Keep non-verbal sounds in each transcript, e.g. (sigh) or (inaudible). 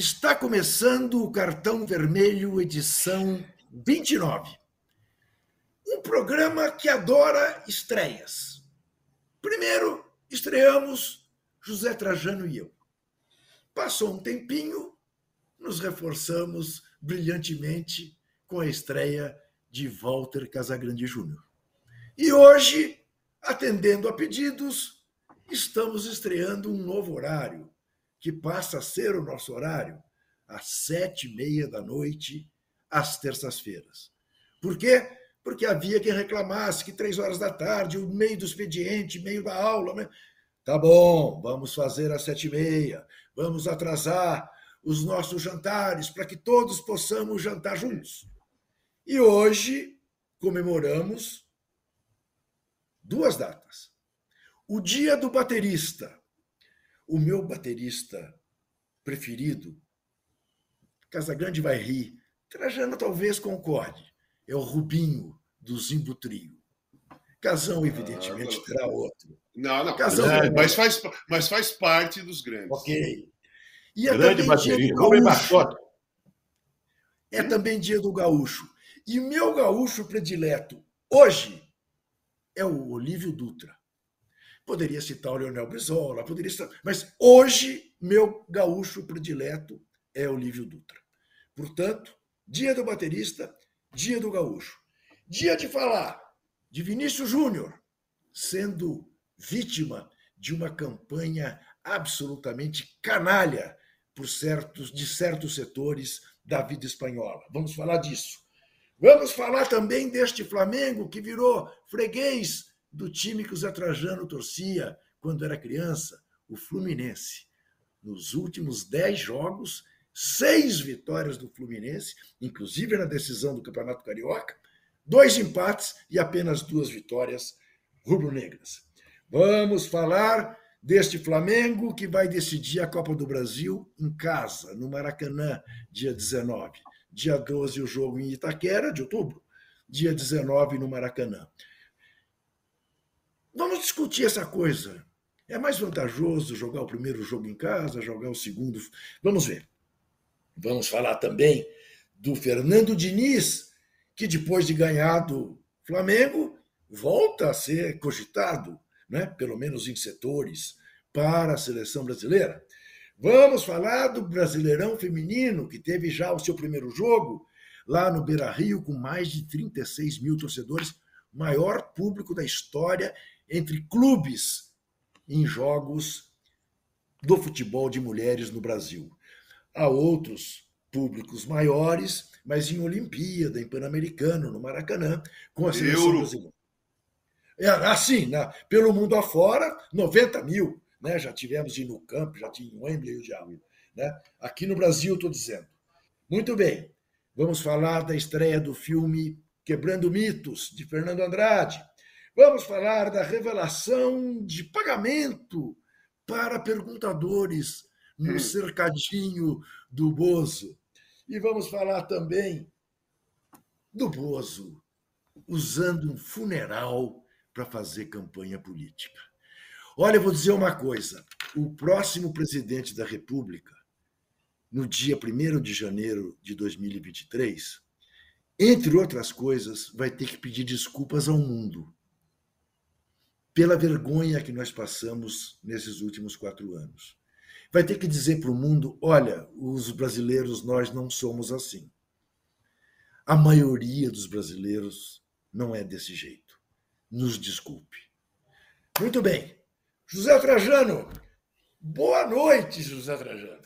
Está começando o Cartão Vermelho, edição 29. Um programa que adora estreias. Primeiro, estreamos José Trajano e eu. Passou um tempinho, nos reforçamos brilhantemente com a estreia de Walter Casagrande Júnior. E hoje, atendendo a pedidos, estamos estreando um novo horário que passa a ser o nosso horário às sete e meia da noite, às terças-feiras. Por quê? Porque havia quem reclamasse que três horas da tarde, o meio do expediente, meio da aula. Né? Tá bom, vamos fazer às sete e meia, vamos atrasar os nossos jantares para que todos possamos jantar juntos. E hoje comemoramos duas datas. O dia do baterista, o meu baterista preferido, Casagrande vai rir, Trajano talvez concorde, é o Rubinho do Zimbo Trio. Casão, evidentemente, ah, terá outro. Não, não, Casão, é, mas, faz, mas faz parte dos grandes. Ok. E é Grande bateria, É também dia do gaúcho. E meu gaúcho predileto hoje é o Olívio Dutra. Poderia citar o Leonel Brizola, poderia citar, mas hoje meu gaúcho predileto é Olívio Dutra. Portanto, dia do baterista, dia do gaúcho. Dia de falar de Vinícius Júnior sendo vítima de uma campanha absolutamente canalha por certos de certos setores da vida espanhola. Vamos falar disso. Vamos falar também deste Flamengo que virou freguês do time que o Zé Trajano torcia quando era criança, o Fluminense. Nos últimos dez jogos, seis vitórias do Fluminense, inclusive na decisão do Campeonato Carioca, dois empates e apenas duas vitórias rubro-negras. Vamos falar deste Flamengo que vai decidir a Copa do Brasil em casa, no Maracanã, dia 19. Dia 12, o jogo em Itaquera, de outubro. Dia 19, no Maracanã. Vamos discutir essa coisa. É mais vantajoso jogar o primeiro jogo em casa, jogar o segundo? Vamos ver. Vamos falar também do Fernando Diniz, que depois de ganhar do Flamengo, volta a ser cogitado, né, pelo menos em setores, para a seleção brasileira. Vamos falar do Brasileirão Feminino, que teve já o seu primeiro jogo lá no Beira Rio, com mais de 36 mil torcedores, maior público da história entre clubes em jogos do futebol de mulheres no Brasil. Há outros públicos maiores, mas em Olimpíada, em Pan-Americano, no Maracanã, com a seleção Euro. brasileira. É, assim, pelo mundo afora, 90 mil. Né? Já tivemos em no campo, já tinha em Wembley o diabo. Né? Aqui no Brasil, estou dizendo. Muito bem, vamos falar da estreia do filme Quebrando Mitos, de Fernando Andrade. Vamos falar da revelação de pagamento para perguntadores no hum. cercadinho do Bozo. E vamos falar também do Bozo usando um funeral para fazer campanha política. Olha, eu vou dizer uma coisa: o próximo presidente da República, no dia 1 de janeiro de 2023, entre outras coisas, vai ter que pedir desculpas ao mundo pela vergonha que nós passamos nesses últimos quatro anos. Vai ter que dizer para o mundo: olha, os brasileiros, nós não somos assim. A maioria dos brasileiros não é desse jeito. Nos desculpe. Muito bem. José Trajano, boa noite, José Trajano.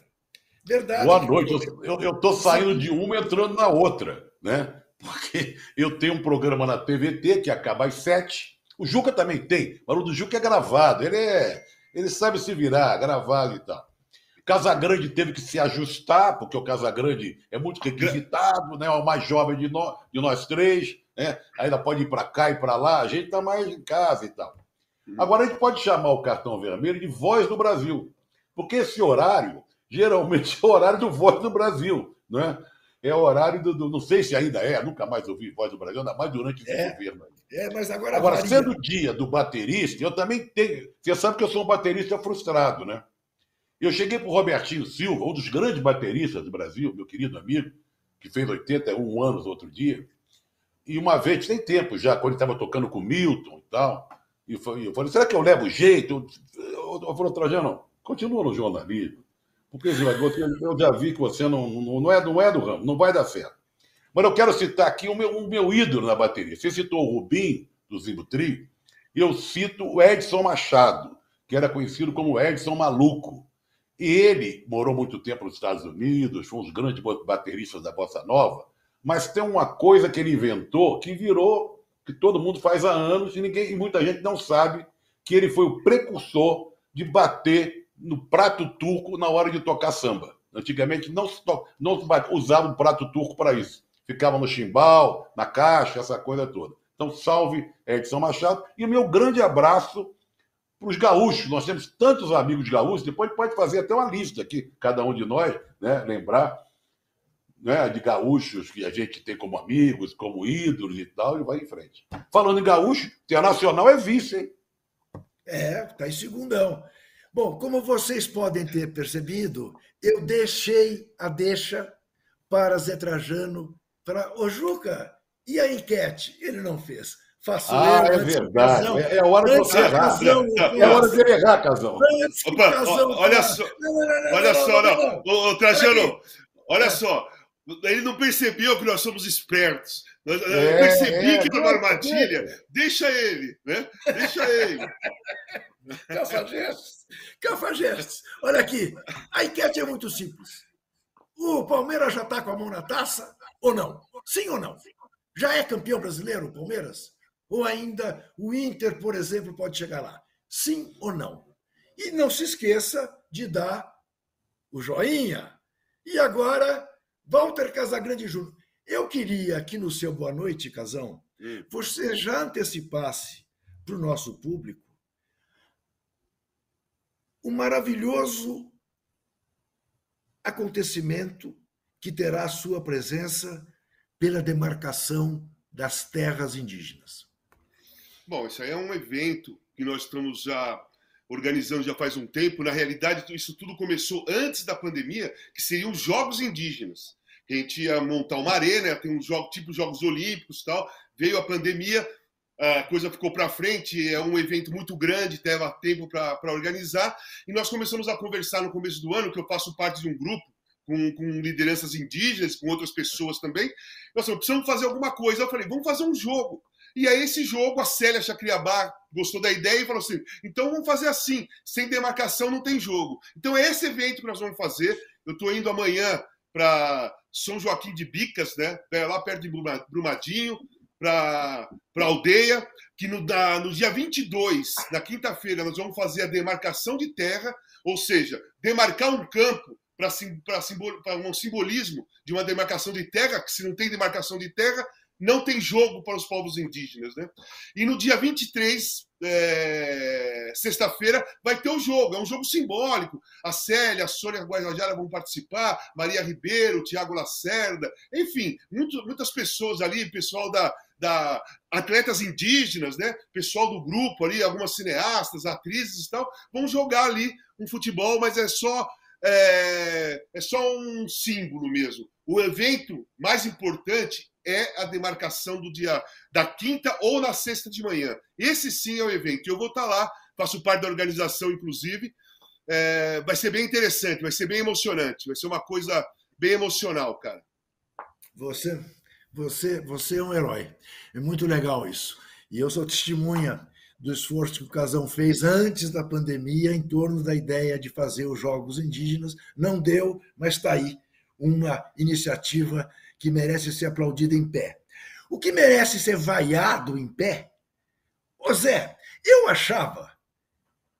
Verdade. Boa noite. Eu estou saindo de uma entrando na outra, né? Porque eu tenho um programa na TVT que acaba às sete o Juca também tem, mas o do Juca é gravado. Ele é. Ele sabe se virar, gravado e tal. Casagrande teve que se ajustar, porque o Casagrande é muito requisitado, né? É o mais jovem de nós, de nós três, né? Ainda pode ir para cá e para lá, a gente está mais em casa e tal. Hum. Agora a gente pode chamar o cartão vermelho de Voz do Brasil, porque esse horário geralmente é o horário do Voz do Brasil, não é? É o horário do, do, Não sei se ainda é, nunca mais ouvi Voz do Brasil, ainda mais durante esse é. governo. É, mas agora. Agora, sendo o dia do baterista, eu também tenho. Você sabe que eu sou um baterista frustrado, né? Eu cheguei para o Robertinho Silva, um dos grandes bateristas do Brasil, meu querido amigo, que fez 81 anos outro dia. E uma vez, tem tempo já, quando ele estava tocando com o Milton e tal, e eu falei, será que eu levo jeito? Eu, falei, Trajano, continua no jornalismo. Porque eu já vi que você não, não, não, é, não é do ramo, não vai dar certo. Mas eu quero citar aqui o meu, o meu ídolo na bateria. Você citou o Rubim, do Zimbo Trio, e eu cito o Edson Machado, que era conhecido como Edson Maluco. E ele morou muito tempo nos Estados Unidos, foi um dos grandes bateristas da Bossa Nova, mas tem uma coisa que ele inventou que virou, que todo mundo faz há anos, e, ninguém, e muita gente não sabe, que ele foi o precursor de bater no prato turco na hora de tocar samba. Antigamente não se, to... não se usava o prato turco para isso. Ficava no chimbal, na caixa, essa coisa toda. Então, salve Edson Machado. E o meu grande abraço para os gaúchos. Nós temos tantos amigos gaúchos, depois pode fazer até uma lista aqui, cada um de nós, né? lembrar né? de gaúchos que a gente tem como amigos, como ídolos e tal, e vai em frente. Falando em gaúcho, Internacional é vice, hein? É, está em segundão. Bom, como vocês podem ter percebido, eu deixei a deixa para Zé Trajano, para o Juca, e a enquete? Ele não fez. Faço ah, eu, é verdade. É, é a hora de você errar. é hora de errar, Casão. Olha só, não, olha só, não. Ô, Trajano, olha só. Ele não percebeu que nós somos espertos. Eu é, percebi é, que era uma armadilha. Deixa ele, né? Deixa ele. (laughs) Cafajestes. Cafajestes. Olha aqui. A enquete é muito simples. O Palmeiras já está com a mão na taça ou não? Sim ou não? Já é campeão brasileiro o Palmeiras? Ou ainda o Inter, por exemplo, pode chegar lá? Sim ou não? E não se esqueça de dar o joinha. E agora, Walter Casagrande Júnior. Eu queria que no seu Boa Noite, Casão, hum. você já antecipasse para o nosso público o maravilhoso acontecimento que terá sua presença pela demarcação das terras indígenas. Bom, isso aí é um evento que nós estamos já organizando já faz um tempo. Na realidade, isso tudo começou antes da pandemia, que seriam os Jogos Indígenas. A gente ia montar uma arena, tem um jogo tipo Jogos Olímpicos tal. Veio a pandemia, a coisa ficou para frente, é um evento muito grande, leva tempo para organizar. E nós começamos a conversar no começo do ano, que eu faço parte de um grupo com, com lideranças indígenas, com outras pessoas também. Nós precisamos fazer alguma coisa. Eu falei, vamos fazer um jogo. E aí, esse jogo, a Célia Chacriabá gostou da ideia e falou assim: então vamos fazer assim, sem demarcação não tem jogo. Então é esse evento que nós vamos fazer. Eu estou indo amanhã para São Joaquim de Bicas, né? lá perto de Brumadinho, para a aldeia, que no, da, no dia 22, na quinta-feira, nós vamos fazer a demarcação de terra, ou seja, demarcar um campo para um simbolismo de uma demarcação de terra, que se não tem demarcação de terra, não tem jogo para os povos indígenas. Né? E no dia 23, é, sexta-feira, vai ter o jogo. É um jogo simbólico. A Célia, a Sônia Guajajara vão participar, Maria Ribeiro, Tiago Lacerda, enfim, muito, muitas pessoas ali, pessoal da, da atletas indígenas, né? pessoal do grupo ali, algumas cineastas, atrizes e tal, vão jogar ali um futebol, mas é só é, é só um símbolo mesmo. O evento mais importante é a demarcação do dia da quinta ou na sexta de manhã. Esse sim é o evento. Eu vou estar lá, faço parte da organização, inclusive. É, vai ser bem interessante, vai ser bem emocionante, vai ser uma coisa bem emocional, cara. Você, você, você é um herói. É muito legal isso. E eu sou testemunha do esforço que o Casão fez antes da pandemia em torno da ideia de fazer os Jogos Indígenas. Não deu, mas está aí uma iniciativa que merece ser aplaudida em pé. O que merece ser vaiado em pé? Ô Zé, eu achava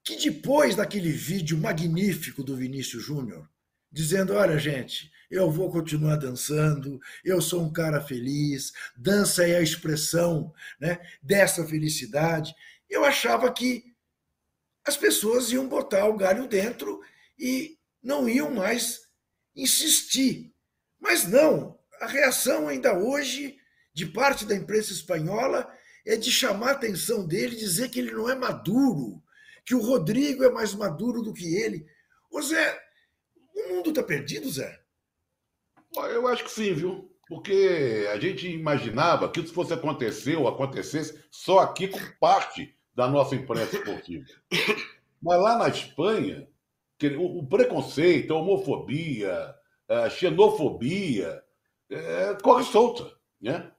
que depois daquele vídeo magnífico do Vinícius Júnior, dizendo: olha, gente, eu vou continuar dançando, eu sou um cara feliz, dança é a expressão né, dessa felicidade eu achava que as pessoas iam botar o galho dentro e não iam mais insistir. Mas não, a reação ainda hoje, de parte da imprensa espanhola, é de chamar a atenção dele, dizer que ele não é maduro, que o Rodrigo é mais maduro do que ele. Ô Zé, mundo está perdido, Zé? Eu acho que sim, viu? Porque a gente imaginava que isso fosse acontecer ou acontecesse só aqui com parte da nossa imprensa esportiva. Mas lá na Espanha, o preconceito, a homofobia, a xenofobia, é, corre solta. Né?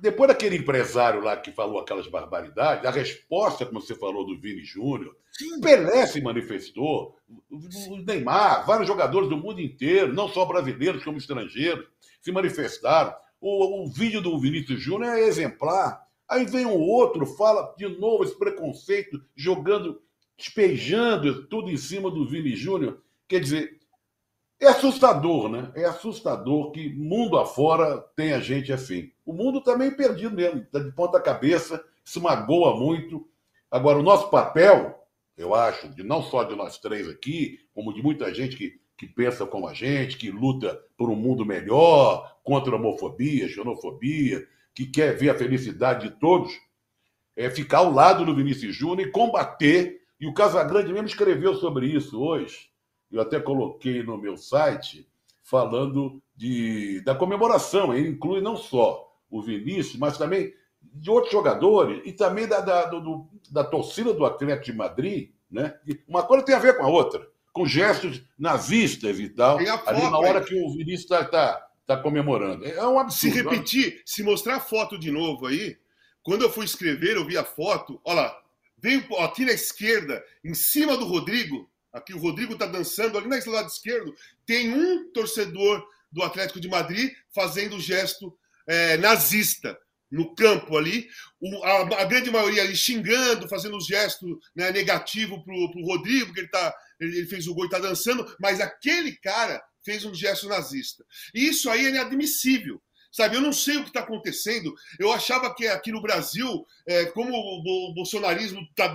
Depois daquele empresário lá que falou aquelas barbaridades, a resposta, como você falou, do Vini Júnior, Pelé se manifestou, o Neymar, vários jogadores do mundo inteiro, não só brasileiros como estrangeiros, se manifestaram. O, o vídeo do Vinícius Júnior é exemplar. Aí vem um outro, fala de novo esse preconceito, jogando, despejando tudo em cima do Vini Júnior. Quer dizer, é assustador, né? É assustador que mundo afora tem a gente assim. O mundo está meio perdido mesmo, está de ponta cabeça, se magoa muito. Agora, o nosso papel, eu acho, de não só de nós três aqui, como de muita gente que, que pensa como a gente, que luta por um mundo melhor, contra a homofobia, xenofobia, que quer ver a felicidade de todos, é ficar ao lado do Vinícius Júnior e combater. E o Casagrande mesmo escreveu sobre isso hoje eu até coloquei no meu site, falando de, da comemoração. Ele inclui não só o Vinícius, mas também de outros jogadores e também da, da, do, da torcida do Atlético de Madrid. Né? uma coisa tem a ver com a outra, com gestos nazistas e tal, ali na hora que o Vinícius está tá, tá comemorando. É um absurdo. Se repetir, se mostrar a foto de novo aí, quando eu fui escrever, eu vi a foto, olha lá, veio aqui na esquerda, em cima do Rodrigo, Aqui o Rodrigo está dançando ali no lado esquerdo. Tem um torcedor do Atlético de Madrid fazendo o gesto é, nazista no campo ali, o, a, a, grande maioria ali xingando, fazendo o gesto né, negativo para o Rodrigo, que ele, tá, ele, ele, fez o gol e está dançando, mas aquele cara fez um gesto nazista. E isso aí é inadmissível. Sabe, eu não sei o que está acontecendo. Eu achava que aqui no Brasil, é, como o, bolsonarismo está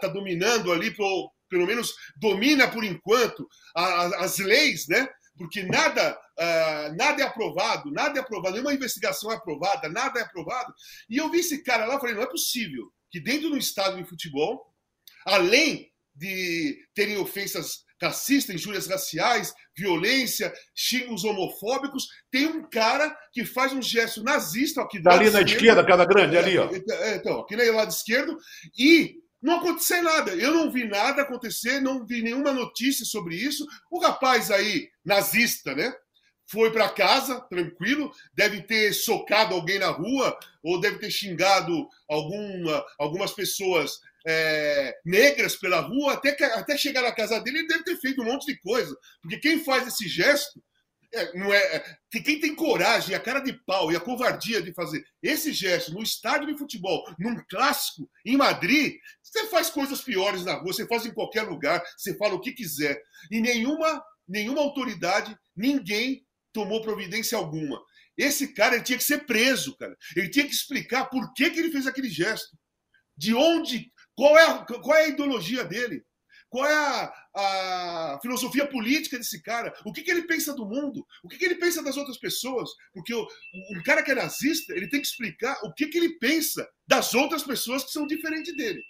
tá dominando ali pro, pelo menos domina por enquanto a, a, as leis, né? Porque nada, uh, nada é aprovado, nada é aprovado, nenhuma investigação é aprovada, nada é aprovado. E eu vi esse cara lá falei: não é possível que dentro do estádio de futebol, além de terem ofensas racistas, injúrias raciais, violência, xingos homofóbicos, tem um cara que faz um gesto nazista aqui tá ali na esquerda, cada grande, ali, ó. É, então, aqui no lado esquerdo, e não aconteceu nada. Eu não vi nada acontecer, não vi nenhuma notícia sobre isso. O rapaz aí, nazista, né? Foi para casa, tranquilo, deve ter socado alguém na rua, ou deve ter xingado alguma, algumas pessoas é, negras pela rua, até, até chegar na casa dele, ele deve ter feito um monte de coisa. Porque quem faz esse gesto é, não é, é quem tem coragem, a cara de pau e a covardia de fazer esse gesto no estádio de futebol, num clássico em Madrid, você faz coisas piores na rua, você faz em qualquer lugar, você fala o que quiser. E nenhuma, nenhuma autoridade, ninguém tomou providência alguma. Esse cara ele tinha que ser preso, cara. Ele tinha que explicar por que, que ele fez aquele gesto. De onde, qual é, qual é a ideologia dele? Qual é a, a filosofia política desse cara? O que, que ele pensa do mundo? O que, que ele pensa das outras pessoas? Porque o, um cara que é nazista, ele tem que explicar o que, que ele pensa das outras pessoas que são diferentes dele.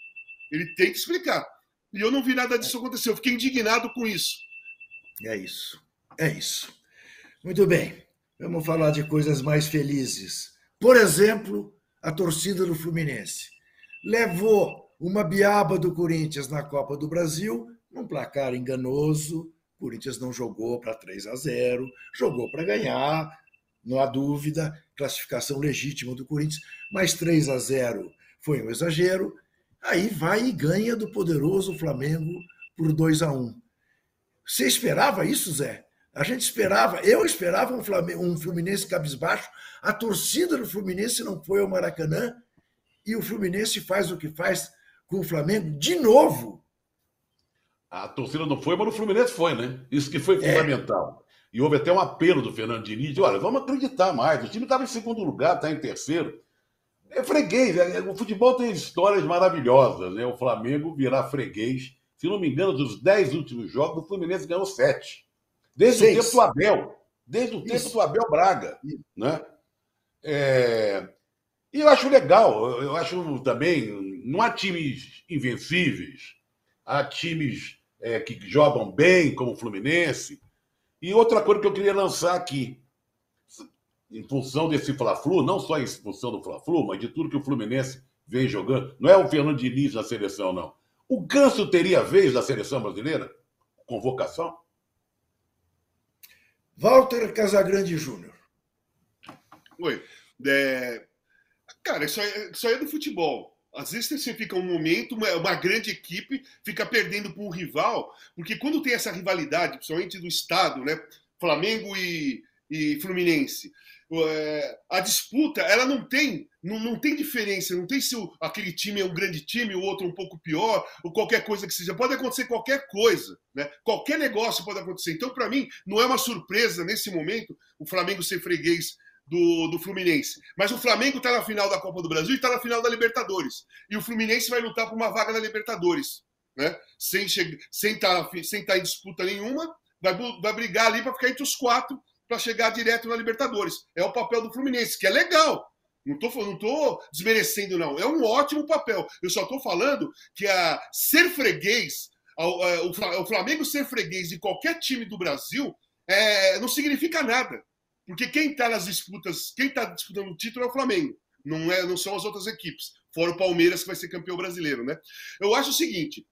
Ele tem que explicar. E eu não vi nada disso acontecer. Eu fiquei indignado com isso. É isso. É isso. Muito bem. Vamos falar de coisas mais felizes. Por exemplo, a torcida do Fluminense levou uma biaba do Corinthians na Copa do Brasil, num placar enganoso. O Corinthians não jogou para 3 a 0, jogou para ganhar, não há dúvida, classificação legítima do Corinthians, mas 3 a 0 foi um exagero. Aí vai e ganha do poderoso Flamengo por 2 a 1. Você esperava isso, Zé? A gente esperava, eu esperava um, Flamengo, um Fluminense cabisbaixo. A torcida do Fluminense não foi ao Maracanã e o Fluminense faz o que faz com o Flamengo de novo. A torcida não foi, mas o Fluminense foi, né? Isso que foi é. fundamental. E houve até um apelo do Fernando Diniz, de, olha, vamos acreditar mais. O time estava em segundo lugar, está em terceiro. É freguês. É, o futebol tem histórias maravilhosas, né? O Flamengo virar freguês. Se não me engano, dos dez últimos jogos, o Fluminense ganhou sete. Desde Seis. o tempo do Abel. Desde o Isso. tempo do Abel Braga. Né? É... E eu acho legal, eu acho também, não há times invencíveis, há times é, que jogam bem, como o Fluminense, E outra coisa que eu queria lançar aqui, em função desse Fla-Flu, não só em função do Fla-Flu, mas de tudo que o Fluminense vem jogando, não é o Fernando Diniz na seleção, não. O Ganso teria vez na seleção brasileira? Convocação? Walter Casagrande Júnior. Oi. É... Cara, isso aí, isso aí é do futebol. Às vezes você fica um momento, uma, grande equipe fica perdendo para um rival, porque quando tem essa rivalidade, principalmente do Estado, né? Flamengo e, e Fluminense, é, a disputa ela não tem não, não tem diferença, não tem se o, aquele time é um grande time, o outro um pouco pior, ou qualquer coisa que seja. Pode acontecer qualquer coisa, né? Qualquer negócio pode acontecer. Então, para mim, não é uma surpresa nesse momento o Flamengo ser freguês do, do Fluminense. Mas o Flamengo está na final da Copa do Brasil e está na final da Libertadores. E o Fluminense vai lutar por uma vaga na Libertadores. Né? Sem estar sem tá, sem tá em disputa nenhuma, vai, vai brigar ali para ficar entre os quatro para chegar direto na Libertadores. É o papel do Fluminense, que é legal. Não estou não tô desmerecendo, não. É um ótimo papel. Eu só estou falando que a ser freguês, o Flamengo ser freguês de qualquer time do Brasil, é, não significa nada. Porque quem está nas disputas, quem está disputando o título é o Flamengo, não, é, não são as outras equipes, fora o Palmeiras que vai ser campeão brasileiro, né? Eu acho o seguinte: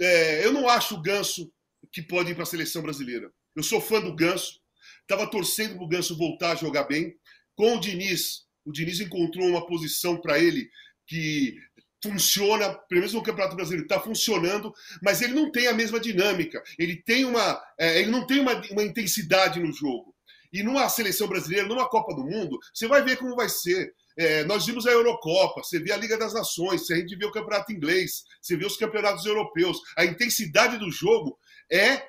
é, eu não acho o Ganso que pode ir para a seleção brasileira. Eu sou fã do Ganso, estava torcendo para o Ganso voltar a jogar bem. Com o Diniz, o Diniz encontrou uma posição para ele que funciona, pelo menos no Campeonato Brasileiro, está funcionando, mas ele não tem a mesma dinâmica, ele tem uma, é, ele não tem uma, uma intensidade no jogo. E numa seleção brasileira, numa Copa do Mundo, você vai ver como vai ser. É, nós vimos a Eurocopa, você vê a Liga das Nações, a gente vê o Campeonato Inglês, você vê os campeonatos europeus. A intensidade do jogo é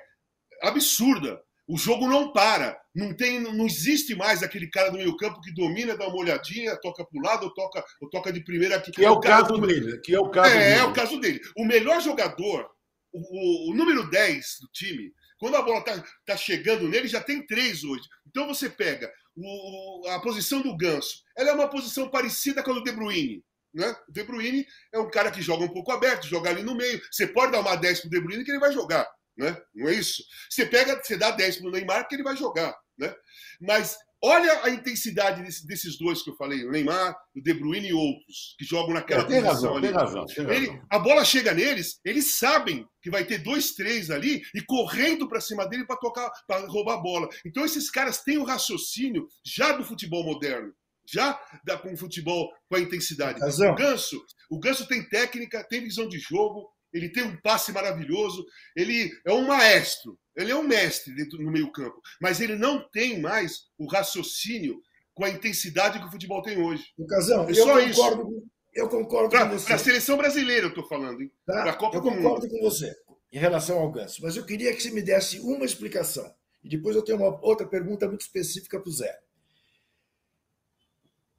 absurda. O jogo não para. Não, tem, não existe mais aquele cara do meio campo que domina, dá uma olhadinha, toca para o lado, ou toca, ou toca de primeira aqui. Que é o, caso dele. Que é o caso é, dele. É o caso dele. O melhor jogador, o, o, o número 10 do time, quando a bola está tá chegando nele, já tem três hoje. Então você pega o, a posição do Ganso. Ela é uma posição parecida com a do De Bruyne. Né? O De Bruyne é um cara que joga um pouco aberto, joga ali no meio. Você pode dar uma 10 para o De Bruyne que ele vai jogar. Né? Não é isso? Você pega, você dá 10 para o Neymar que ele vai jogar. Né? Mas Olha a intensidade desse, desses dois que eu falei, o Neymar, o De Bruyne e outros, que jogam naquela é, tem posição razão, ali. Tem razão, tem Ele, razão. A bola chega neles, eles sabem que vai ter dois, três ali e correndo para cima dele para tocar, para roubar a bola. Então esses caras têm o raciocínio já do futebol moderno, já da, com o futebol com a intensidade. Razão. O Ganso, o Ganso tem técnica, tem visão de jogo, ele tem um passe maravilhoso, ele é um maestro, ele é um mestre dentro no meio-campo, mas ele não tem mais o raciocínio com a intensidade que o futebol tem hoje. Lucasão, é eu, concordo, com, eu concordo pra, com você. Para a seleção brasileira, eu estou falando, hein? Tá? Copa eu concordo com você em relação ao Ganso, mas eu queria que você me desse uma explicação. E depois eu tenho uma outra pergunta muito específica para o Zé.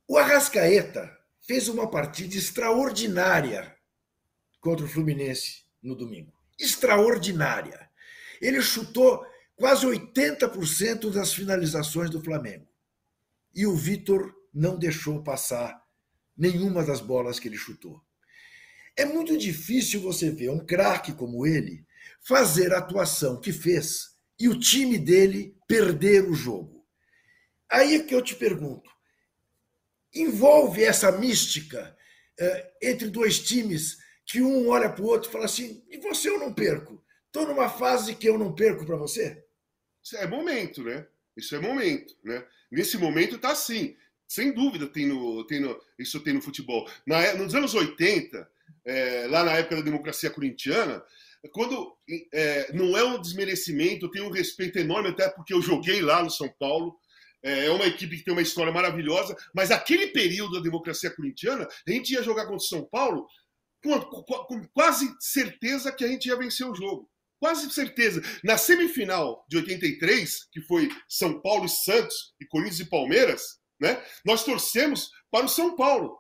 O Arrascaeta fez uma partida extraordinária contra o Fluminense no domingo. Extraordinária. Ele chutou quase 80% das finalizações do Flamengo. E o Vitor não deixou passar nenhuma das bolas que ele chutou. É muito difícil você ver um craque como ele fazer a atuação que fez e o time dele perder o jogo. Aí é que eu te pergunto: envolve essa mística eh, entre dois times que um olha para o outro e fala assim: e você eu não perco? Estou numa fase que eu não perco para você? Isso é momento, né? Isso é momento, né? Nesse momento está assim. Sem dúvida tem no, tem no, isso tem no futebol. Na, é, nos anos 80, é, lá na época da democracia corintiana, quando é, não é um desmerecimento, eu tenho um respeito enorme, até porque eu joguei lá no São Paulo. É, é uma equipe que tem uma história maravilhosa, mas aquele período da democracia corintiana, a gente ia jogar contra o São Paulo com, quase certeza que a gente ia vencer o jogo. Quase certeza. Na semifinal de 83, que foi São Paulo e Santos, e Corinthians e Palmeiras, né, nós torcemos para o São Paulo.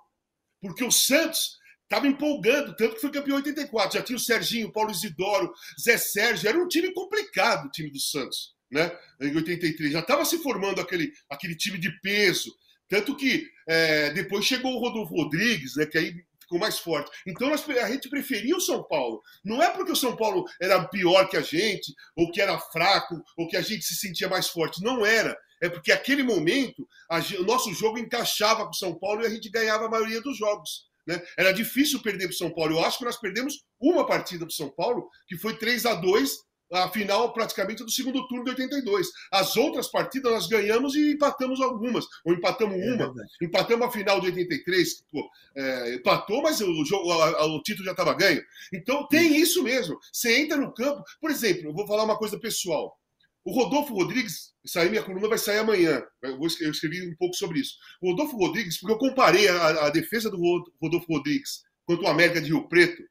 Porque o Santos estava empolgando, tanto que foi campeão em 84. Já tinha o Serginho, Paulo Isidoro, Zé Sérgio. Era um time complicado, o time do Santos, né? Em 83. Já estava se formando aquele, aquele time de peso. Tanto que é, depois chegou o Rodolfo Rodrigues, né, que aí ficou mais forte. Então nós, a gente preferia o São Paulo. Não é porque o São Paulo era pior que a gente, ou que era fraco, ou que a gente se sentia mais forte. Não era. É porque aquele momento a, o nosso jogo encaixava com o São Paulo e a gente ganhava a maioria dos jogos. Né? Era difícil perder para o São Paulo. Eu acho que nós perdemos uma partida para o São Paulo, que foi 3 a 2 a final praticamente do segundo turno de 82. As outras partidas nós ganhamos e empatamos algumas, ou empatamos é uma. É empatamos a final de 83, pô, é, empatou, mas o, jogo, a, a, o título já estava ganho. Então tem isso mesmo. Você entra no campo, por exemplo, eu vou falar uma coisa pessoal. O Rodolfo Rodrigues, sair minha coluna vai sair amanhã. Eu, vou, eu escrevi um pouco sobre isso. O Rodolfo Rodrigues, porque eu comparei a, a defesa do Rodolfo Rodrigues contra o América de Rio Preto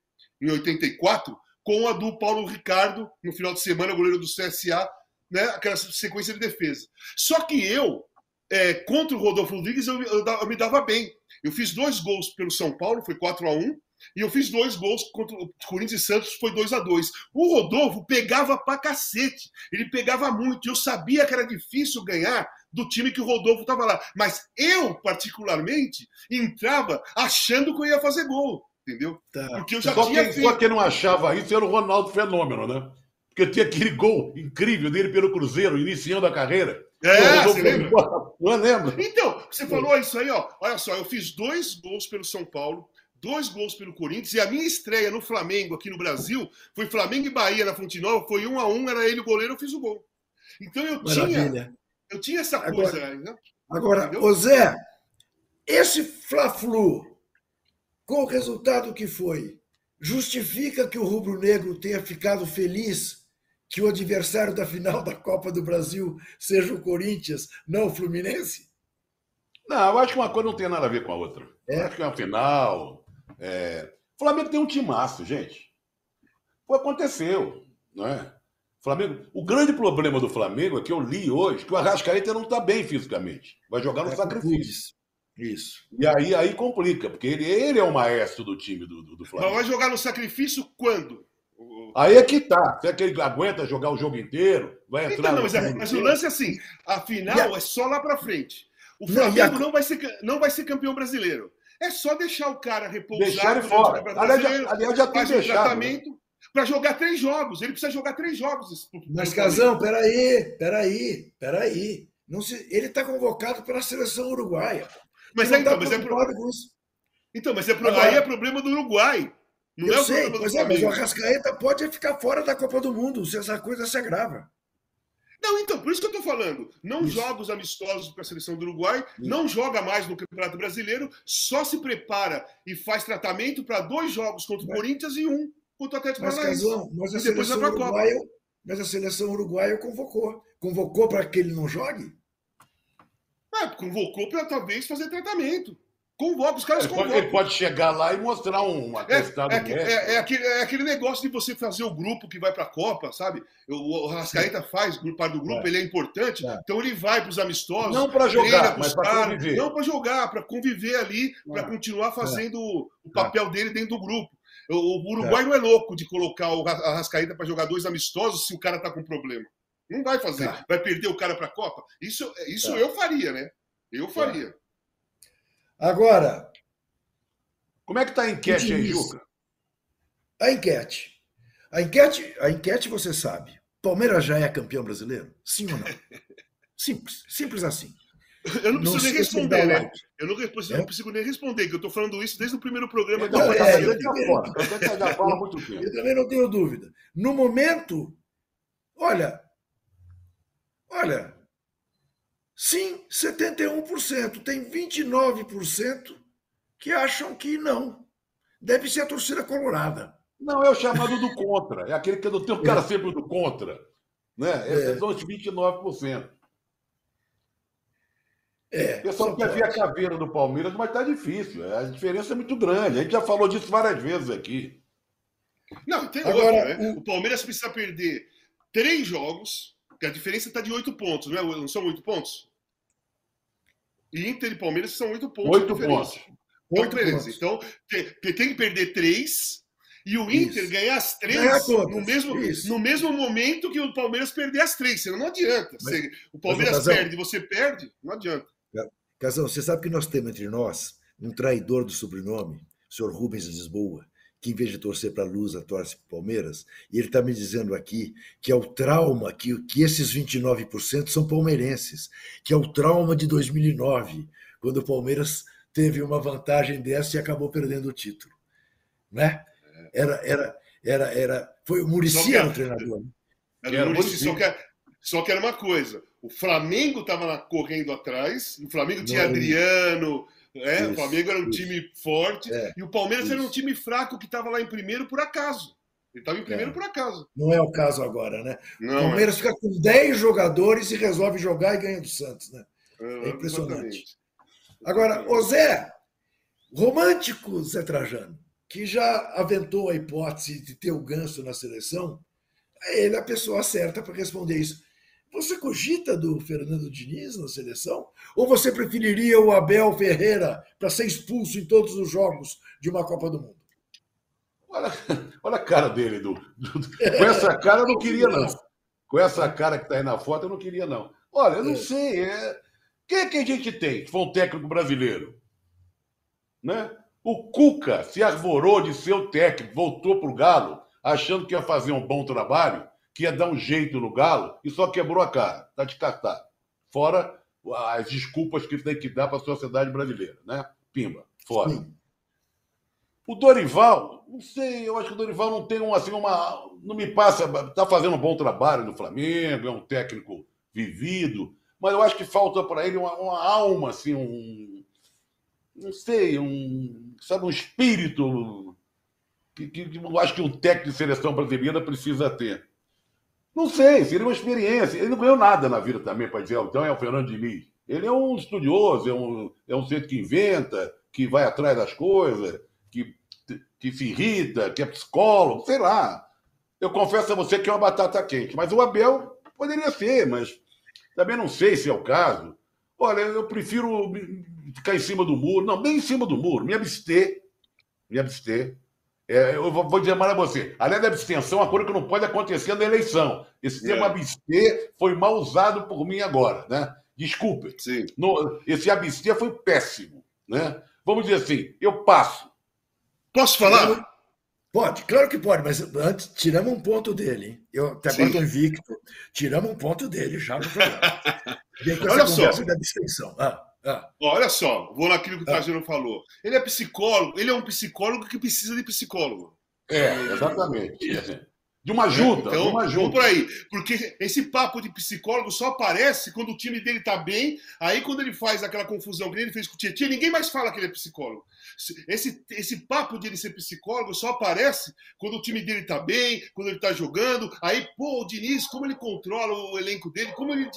em 84 com a do Paulo Ricardo, no final de semana, goleiro do CSA, né, aquela sequência de defesa. Só que eu, é, contra o Rodolfo Rodrigues, eu, eu, eu, me dava bem. Eu fiz dois gols pelo São Paulo, foi 4 a 1 e eu fiz dois gols contra o Corinthians e Santos, foi 2 a 2 O Rodolfo pegava pra cacete. Ele pegava muito. Eu sabia que era difícil ganhar do time que o Rodolfo estava lá. Mas eu, particularmente, entrava achando que eu ia fazer gol entendeu? Tá. Porque eu já só tinha quem, feito. Só quem não achava isso era o Ronaldo Fenômeno, né? Porque tinha aquele gol incrível dele pelo Cruzeiro, iniciando a carreira. É, você lembra? Não lembro. Então, você falou isso aí, ó. Olha só, eu fiz dois gols pelo São Paulo, dois gols pelo Corinthians, e a minha estreia no Flamengo aqui no Brasil foi Flamengo e Bahia na Fonte Nova, foi um a um, era ele o goleiro, eu fiz o gol. Então eu Maravilha. tinha. Eu tinha essa coisa. Agora, né? agora ô Zé, esse Fla-Flu com o resultado que foi, justifica que o rubro-negro tenha ficado feliz que o adversário da final da Copa do Brasil seja o Corinthians, não o Fluminense? Não, eu acho que uma coisa não tem nada a ver com a outra. É? Eu acho que é uma final. É... O Flamengo tem um timaço, gente. Foi, aconteceu, não é? Flamengo, o grande problema do Flamengo é que eu li hoje que o Arrascaeta não está bem fisicamente. Vai jogar no é sacrifício. Isso. E aí, aí complica, porque ele, ele é o maestro do time do, do, do Flamengo. Mas vai jogar no sacrifício quando? Aí é que tá. Será que ele aguenta jogar o jogo inteiro? Vai então, entrar. Então, não, mas, é, mas o lance é assim: a final a... é só lá pra frente. O Flamengo não, a... não, vai ser, não vai ser campeão brasileiro. É só deixar o cara repousar. Deixar ele fora. Aliás, já, aliás, já tem deixado, um né? tratamento né? para jogar três jogos. Ele precisa jogar três jogos. Mas, Casão, peraí, peraí, peraí. Não se... Ele está convocado para a seleção uruguaia. Mas, é, então, mas é pro... Então, mas é pro... Agora, aí é problema do Uruguai. Não eu é sei, mas, é, mas o Arrascaeta pode ficar fora da Copa do Mundo se essa coisa se agrava. Não, então, por isso que eu estou falando. Não isso. joga os amistosos para a seleção do Uruguai, isso. não joga mais no Campeonato Brasileiro, só se prepara e faz tratamento para dois jogos contra o mas, Corinthians e um contra o Atlético Paranaense. Mas, a seleção uruguaia, mas a seleção uruguaia convocou. Convocou para que ele não jogue? Ah, convocou para talvez fazer tratamento. Convoca, os caras ele convocam. Pode, ele pode chegar lá e mostrar um atestado é, é, é, é, aquele, é aquele negócio de você fazer o grupo que vai para a Copa, sabe? O, o Rascaeta faz parte do grupo, é. ele é importante, é. então ele vai para os amistosos. Não para jogar, mas para conviver. Não para jogar, para conviver ali, para é. continuar fazendo o papel dele dentro do grupo. O, o Uruguai não é louco de colocar o Rascaeta para jogar dois amistosos se o cara está com problema. Não vai fazer. Tá. Vai perder o cara para a Copa? Isso, isso tá. eu faria, né? Eu tá. faria. Agora. Como é que está a enquete aí, Juca? A enquete. A enquete, a enquete você sabe. Palmeiras já é campeão brasileiro? Sim ou não? (laughs) Simples. Simples assim. Eu não preciso não nem responder, né? Eu não, preciso, é? não preciso nem responder, que eu estou falando isso desde o primeiro programa. Não, é, eu, também, eu também não tenho dúvida. No momento, olha, Olha, sim, 71%. Tem 29% que acham que não. Deve ser a torcida colorada. Não, é o chamado do contra. É aquele que não tem o cara é. sempre do contra. Né? É. São os 29%. É, o pessoal quer ver a caveira do Palmeiras, mas tá difícil. A diferença é muito grande. A gente já falou disso várias vezes aqui. Não, tem Agora, outra, né? O Palmeiras precisa perder três jogos porque a diferença está de oito pontos, não, é? não são oito pontos? E Inter e Palmeiras são oito pontos. Oito pontos. Oito beleza. Então, tem, tem, que perder três e o Inter isso. ganhar as três no, mesmo, no mesmo momento que o Palmeiras perder as três. Senão não adianta. Mas, o Palmeiras perde e você perde, não adianta. Casão, você sabe que nós temos entre nós um traidor do sobrenome. senhor Rubens Lisboa, que em vez de torcer para a Lusa, torce para o Palmeiras, e ele está me dizendo aqui que é o trauma, que, que esses 29% são palmeirenses, que é o trauma de 2009, quando o Palmeiras teve uma vantagem dessa e acabou perdendo o título. Né? Era, era, era, era, foi o Murici o treinador. Era o Murici, só que, só que era uma coisa, o Flamengo estava correndo atrás, o Flamengo tinha Não, Adriano, é, isso, o Flamengo era um isso. time forte é, e o Palmeiras isso. era um time fraco que estava lá em primeiro por acaso. Ele estava em primeiro é. por acaso. Não é o caso agora, né? Não, o Palmeiras é. fica com 10 jogadores e resolve jogar e ganha do Santos, né? É, impressionante. Exatamente. Agora, o Zé, romântico Zé Trajano, que já aventou a hipótese de ter o ganso na seleção, ele é a pessoa certa para responder isso. Você cogita do Fernando Diniz na seleção? Ou você preferiria o Abel Ferreira para ser expulso em todos os jogos de uma Copa do Mundo? Olha, olha a cara dele, do, com essa cara eu não queria, não. Com essa cara que está aí na foto, eu não queria, não. Olha, eu não é. sei. É... Quem é que a gente tem que foi um técnico brasileiro? Né? O Cuca se arvorou de ser o técnico, voltou para o Galo, achando que ia fazer um bom trabalho que ia dar um jeito no Galo e só quebrou a cara. Está descartado. Fora as desculpas que tem que dar para a sociedade brasileira, né? Pimba, fora. Sim. O Dorival, não sei, eu acho que o Dorival não tem um, assim, uma. Não me passa. Está fazendo um bom trabalho no Flamengo, é um técnico vivido, mas eu acho que falta para ele uma, uma, alma, assim, um. Não sei, um. Sabe, um espírito que, que, que eu acho que um técnico de seleção brasileira precisa ter. Não sei, seria uma experiência. Ele não ganhou nada na vida também, para dizer, então é o Fernando Diniz. Ele é um estudioso, é um, é um centro que inventa, que vai atrás das coisas, que, que se irrita, que é psicólogo, sei lá. Eu confesso a você que é uma batata quente. Mas o Abel poderia ser, mas também não sei se é o caso. Olha, eu prefiro ficar em cima do muro. Não, bem em cima do muro, me abster. Me abster é, eu vou dizer mais a você. A lei da abstenção é uma coisa que não pode acontecer na eleição. Esse termo é. abster foi mal usado por mim agora, né? Desculpe. Sim. No, esse abster foi péssimo, né? Vamos dizer assim, eu passo. Posso falar? Pode, claro que pode, mas antes tiramos um ponto dele. Hein? Eu até agora estou invicto. Tiramos um ponto dele já no (laughs) programa. Olha só. Da abstenção. Ah. Ah. Olha só, vou naquilo que o Trajano ah. falou. Ele é psicólogo, ele é um psicólogo que precisa de psicólogo. É, exatamente. De uma ajuda, então, uma ajuda. por aí. Porque esse papo de psicólogo só aparece quando o time dele tá bem. Aí, quando ele faz aquela confusão que ele fez com o Tietchan, ninguém mais fala que ele é psicólogo. Esse, esse papo de ele ser psicólogo só aparece quando o time dele tá bem, quando ele tá jogando. Aí, pô, o Diniz, como ele controla o elenco dele, como ele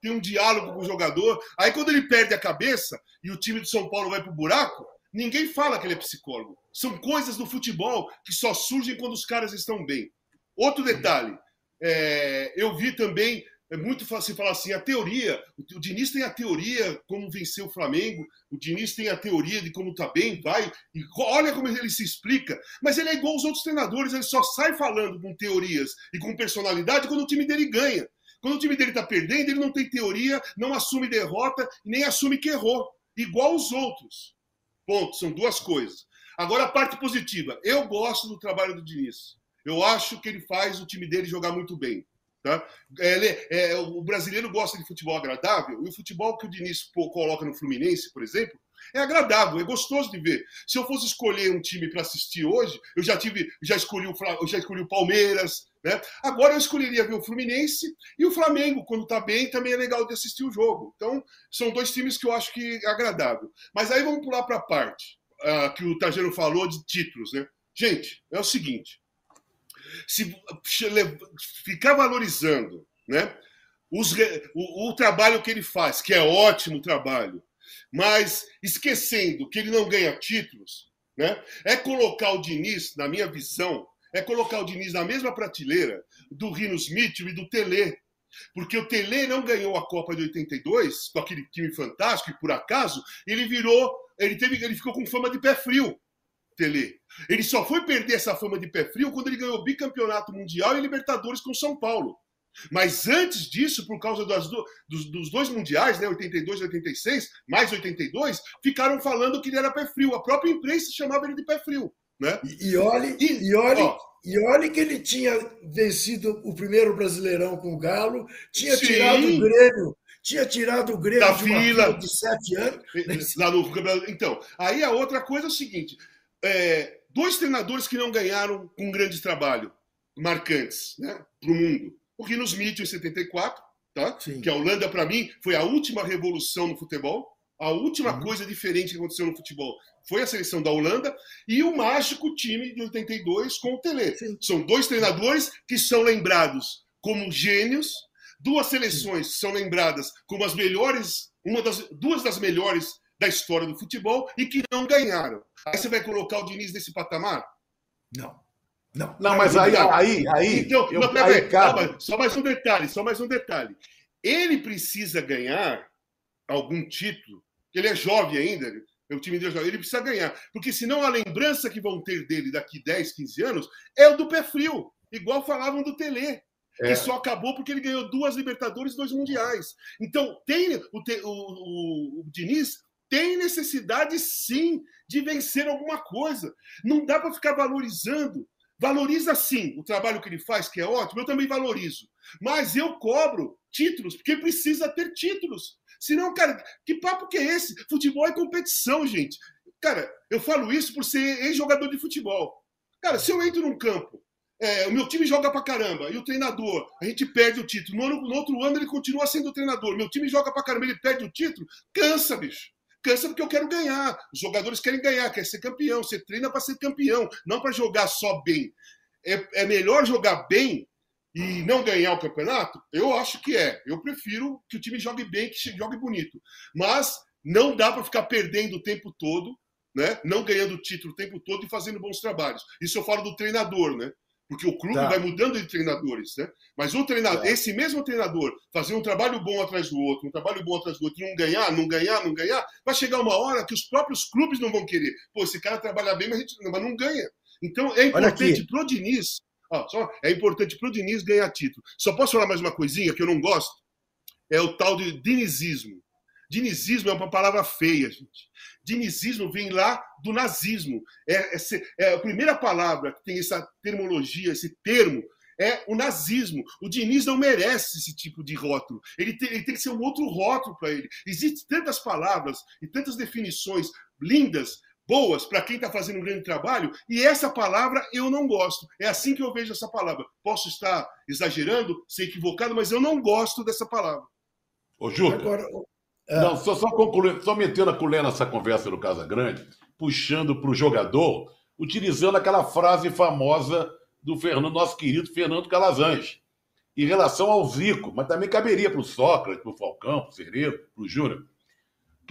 tem um diálogo com o jogador. Aí, quando ele perde a cabeça e o time de São Paulo vai pro buraco, ninguém fala que ele é psicólogo. São coisas do futebol que só surgem quando os caras estão bem. Outro detalhe, é, eu vi também é muito fácil falar assim, a teoria, o, Diniz tem a teoria como vencer o Flamengo, o Diniz tem a teoria de como tá bem, vai, e olha como ele se explica, mas ele é igual aos outros treinadores, ele só sai falando com teorias e com personalidade quando o time dele ganha. Quando o time dele tá perdendo, ele não tem teoria, não assume derrota nem assume que errou, igual os outros. Ponto, são duas coisas. Agora a parte positiva, eu gosto do trabalho do Diniz. Eu acho que ele faz o time dele jogar muito bem. Tá? Ele, é, o brasileiro gosta de futebol agradável, e o futebol que o Diniz coloca no Fluminense, por exemplo, é agradável, é gostoso de ver. Se eu fosse escolher um time para assistir hoje, eu já tive, já escolhi o, eu já escolhi o Palmeiras, né? Agora eu escolheria ver o Fluminense e o Flamengo, quando está bem, também é legal de assistir o jogo. Então, são dois times que eu acho que é agradável. Mas aí vamos pular para a parte uh, que o Tajero falou de títulos, né? Gente, é o seguinte: se ficar valorizando né, os, o, o trabalho que ele faz, que é ótimo trabalho, mas esquecendo que ele não ganha títulos, né, é colocar o Diniz, na minha visão, é colocar o Diniz na mesma prateleira do Rino Smith e do Tele. Porque o Tele não ganhou a Copa de 82 com aquele time fantástico e por acaso ele virou, ele teve, ele ficou com fama de pé frio. Tele. Ele só foi perder essa fama de pé frio quando ele ganhou bicampeonato mundial e Libertadores com São Paulo. Mas antes disso, por causa do, dos, dos, dois mundiais, né, 82 e 86, mais 82, ficaram falando que ele era pé frio. A própria imprensa chamava ele de pé frio. Né? E, e olhe, e, e olhe, ó, e olhe que ele tinha vencido o primeiro Brasileirão com o Galo, tinha sim. tirado o Grêmio tinha tirado o Grêmio da de fila de sete anos. (laughs) Lá no... Então, aí a outra coisa é o seguinte: é, dois treinadores que não ganharam com um grande trabalho, marcantes, né, para o mundo. O Rinos Mitchell em 74, tá? que a Holanda, para mim, foi a última revolução no futebol. A última uhum. coisa diferente que aconteceu no futebol foi a seleção da Holanda e o mágico time de 82 com o Tele. Sim. São dois treinadores que são lembrados como gênios, duas seleções Sim. são lembradas como as melhores, uma das duas das melhores da história do futebol e que não ganharam. Aí você vai colocar o Diniz nesse patamar? Não. Não, não, mas aí, aí, aí. Então, eu, não, aí, cara... só mais um detalhe, só mais um detalhe. Ele precisa ganhar algum título, ele é jovem ainda, o time dele é jovem, ele precisa ganhar. Porque senão a lembrança que vão ter dele daqui 10, 15 anos é o do pé frio, igual falavam do Tele. É. Que só acabou porque ele ganhou duas Libertadores e dois Mundiais. Então, tem o, o, o, o Diniz tem necessidade sim de vencer alguma coisa. Não dá para ficar valorizando. Valoriza sim o trabalho que ele faz, que é ótimo, eu também valorizo. Mas eu cobro títulos, porque precisa ter títulos. Senão, cara, que papo que é esse? Futebol é competição, gente. Cara, eu falo isso por ser ex-jogador de futebol. Cara, se eu entro num campo, é, o meu time joga pra caramba, e o treinador, a gente perde o título. No, no outro ano ele continua sendo o treinador. Meu time joga pra caramba, ele perde o título. Cansa, bicho cansa porque eu quero ganhar. Os jogadores querem ganhar, querem ser campeão. Você treina para ser campeão, não para jogar só bem. É, é melhor jogar bem e não ganhar o campeonato? Eu acho que é. Eu prefiro que o time jogue bem, que jogue bonito. Mas não dá para ficar perdendo o tempo todo, né? não ganhando título o tempo todo e fazendo bons trabalhos. Isso eu falo do treinador, né? Porque o clube tá. vai mudando de treinadores, né? Mas o treinador, tá. esse mesmo treinador fazer um trabalho bom atrás do outro, um trabalho bom atrás do outro, e não ganhar, não ganhar, não ganhar, vai chegar uma hora que os próprios clubes não vão querer. Pô, esse cara trabalha bem, mas, gente, mas não ganha. Então é importante pro Diniz, ó, só, é importante pro Diniz ganhar título. Só posso falar mais uma coisinha que eu não gosto? É o tal de dinizismo. Dinizismo é uma palavra feia, gente. Dinizismo vem lá do nazismo. É, é, é, a primeira palavra que tem essa termologia, esse termo, é o nazismo. O Diniz não merece esse tipo de rótulo. Ele tem, ele tem que ser um outro rótulo para ele. Existem tantas palavras e tantas definições lindas, boas, para quem está fazendo um grande trabalho, e essa palavra eu não gosto. É assim que eu vejo essa palavra. Posso estar exagerando, ser equivocado, mas eu não gosto dessa palavra. Ô, Juca, Agora. Não, só, só concluindo, só metendo a colher nessa conversa do Casa Grande, puxando para o jogador, utilizando aquela frase famosa do Fernando, nosso querido Fernando Calazans, em relação ao Zico, mas também caberia para o Sócrates, para o Falcão, para o Cereiro, para o Júnior.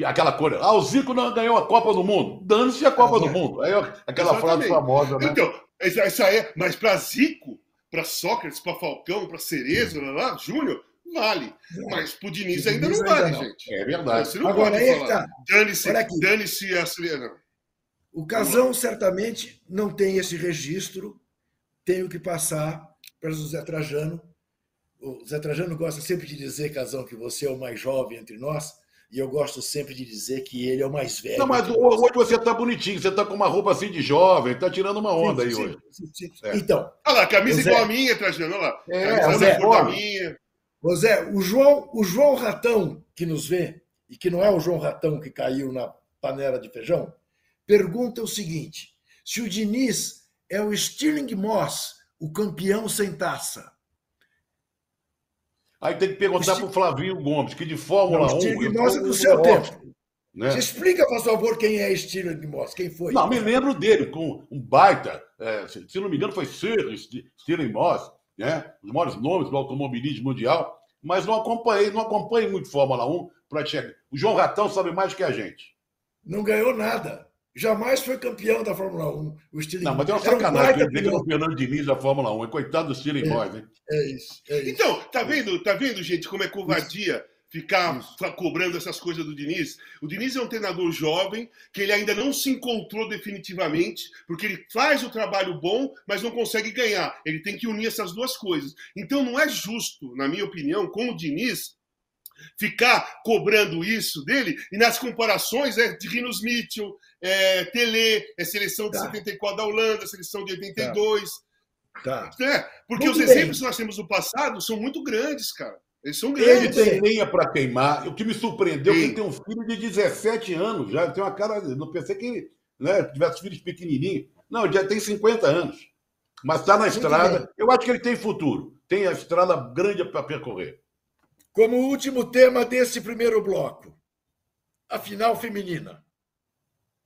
Aquela coisa, ah, o Zico não ganhou a Copa do Mundo. Dane-se a Copa do Mundo. Aí, aquela Exatamente. frase famosa, né? Então, essa é, mas para Zico, para Sócrates, para Falcão, para Cerezo, lá, lá, Júnior, vale. Mas pro Diniz ainda não vale, não. gente. É verdade. Você não Agora, pode aí falar. Tá. Dane-se dane a. O Casão certamente não tem esse registro. Tenho que passar para o Zé Trajano. O Zé Trajano gosta sempre de dizer, Casão, que você é o mais jovem entre nós. E eu gosto sempre de dizer que ele é o mais velho. Não, mas hoje você está bonitinho, você está com uma roupa assim de jovem, está tirando uma onda sim, aí sim, hoje. Sim, é. Então. Olha lá, camisa igual a minha, Trajano, olha lá. É, camisa é, minha. Ô Zé, o João, o João Ratão que nos vê, e que não é o João Ratão que caiu na panela de feijão, pergunta o seguinte: se o Diniz é o Stirling Moss, o campeão sem taça. Aí tem que perguntar para o Flavinho Gomes, que de Fórmula não, 1. Stirling Moss é do seu tempo. Né? Você explica, por favor, quem é Stirling Moss, quem foi? Não, me lembro dele, com um baita, é, se não me engano, foi Sir Stirling Moss né? os maiores nomes do automobilismo mundial, mas não acompanhei, não acompanhei muito Fórmula 1 para chegar. O João Ratão sabe mais que a gente. Não ganhou nada. Jamais foi campeão da Fórmula 1. O Stirling não, mas é uma sacanagem um que é o Fernando Diniz da Fórmula 1. É coitado do Stirling é, Boys, hein? É isso, é isso. Então, tá vendo, tá vendo, gente, como é covardia ficar cobrando essas coisas do Diniz. O Diniz é um treinador jovem que ele ainda não se encontrou definitivamente, porque ele faz o trabalho bom, mas não consegue ganhar. Ele tem que unir essas duas coisas. Então não é justo, na minha opinião, com o Diniz ficar cobrando isso dele e nas comparações é de Rinos Mitchell, é, Tele, é seleção de tá. 74 da Holanda, seleção de 82. Tá. tá. É, porque muito os bem. exemplos que nós temos no passado são muito grandes, cara. Eles são grandes. Ele tem lenha para queimar. O que me surpreendeu é que ele tem um filho de 17 anos já. Ele tem uma cara. Não pensei que ele né, tivesse filhos pequenininhos. Não, ele já tem 50 anos. Mas está na estrada. Eu acho que ele tem futuro. Tem a estrada grande para percorrer. Como último tema desse primeiro bloco, a final feminina.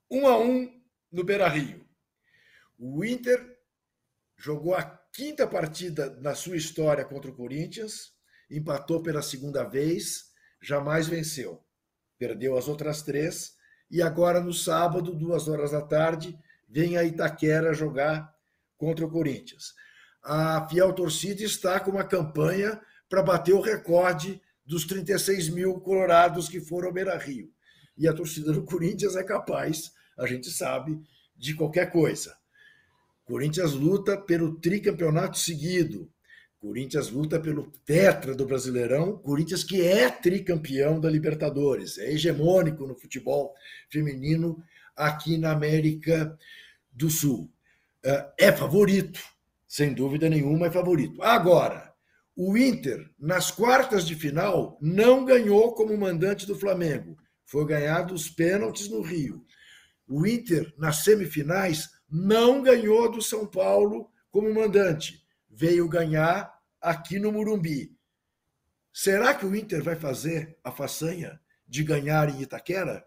Um a um no Beira Rio. O Inter jogou a quinta partida na sua história contra o Corinthians empatou pela segunda vez, jamais venceu. Perdeu as outras três e agora no sábado, duas horas da tarde, vem a Itaquera jogar contra o Corinthians. A fiel torcida está com uma campanha para bater o recorde dos 36 mil colorados que foram ao Beira Rio. E a torcida do Corinthians é capaz, a gente sabe, de qualquer coisa. Corinthians luta pelo tricampeonato seguido. Corinthians luta pelo tetra do Brasileirão, Corinthians que é tricampeão da Libertadores, é hegemônico no futebol feminino aqui na América do Sul. É, é favorito, sem dúvida nenhuma é favorito. Agora, o Inter, nas quartas de final, não ganhou como mandante do Flamengo, foi ganhar dos pênaltis no Rio. O Inter, nas semifinais, não ganhou do São Paulo como mandante veio ganhar aqui no Murumbi. Será que o Inter vai fazer a façanha de ganhar em Itaquera?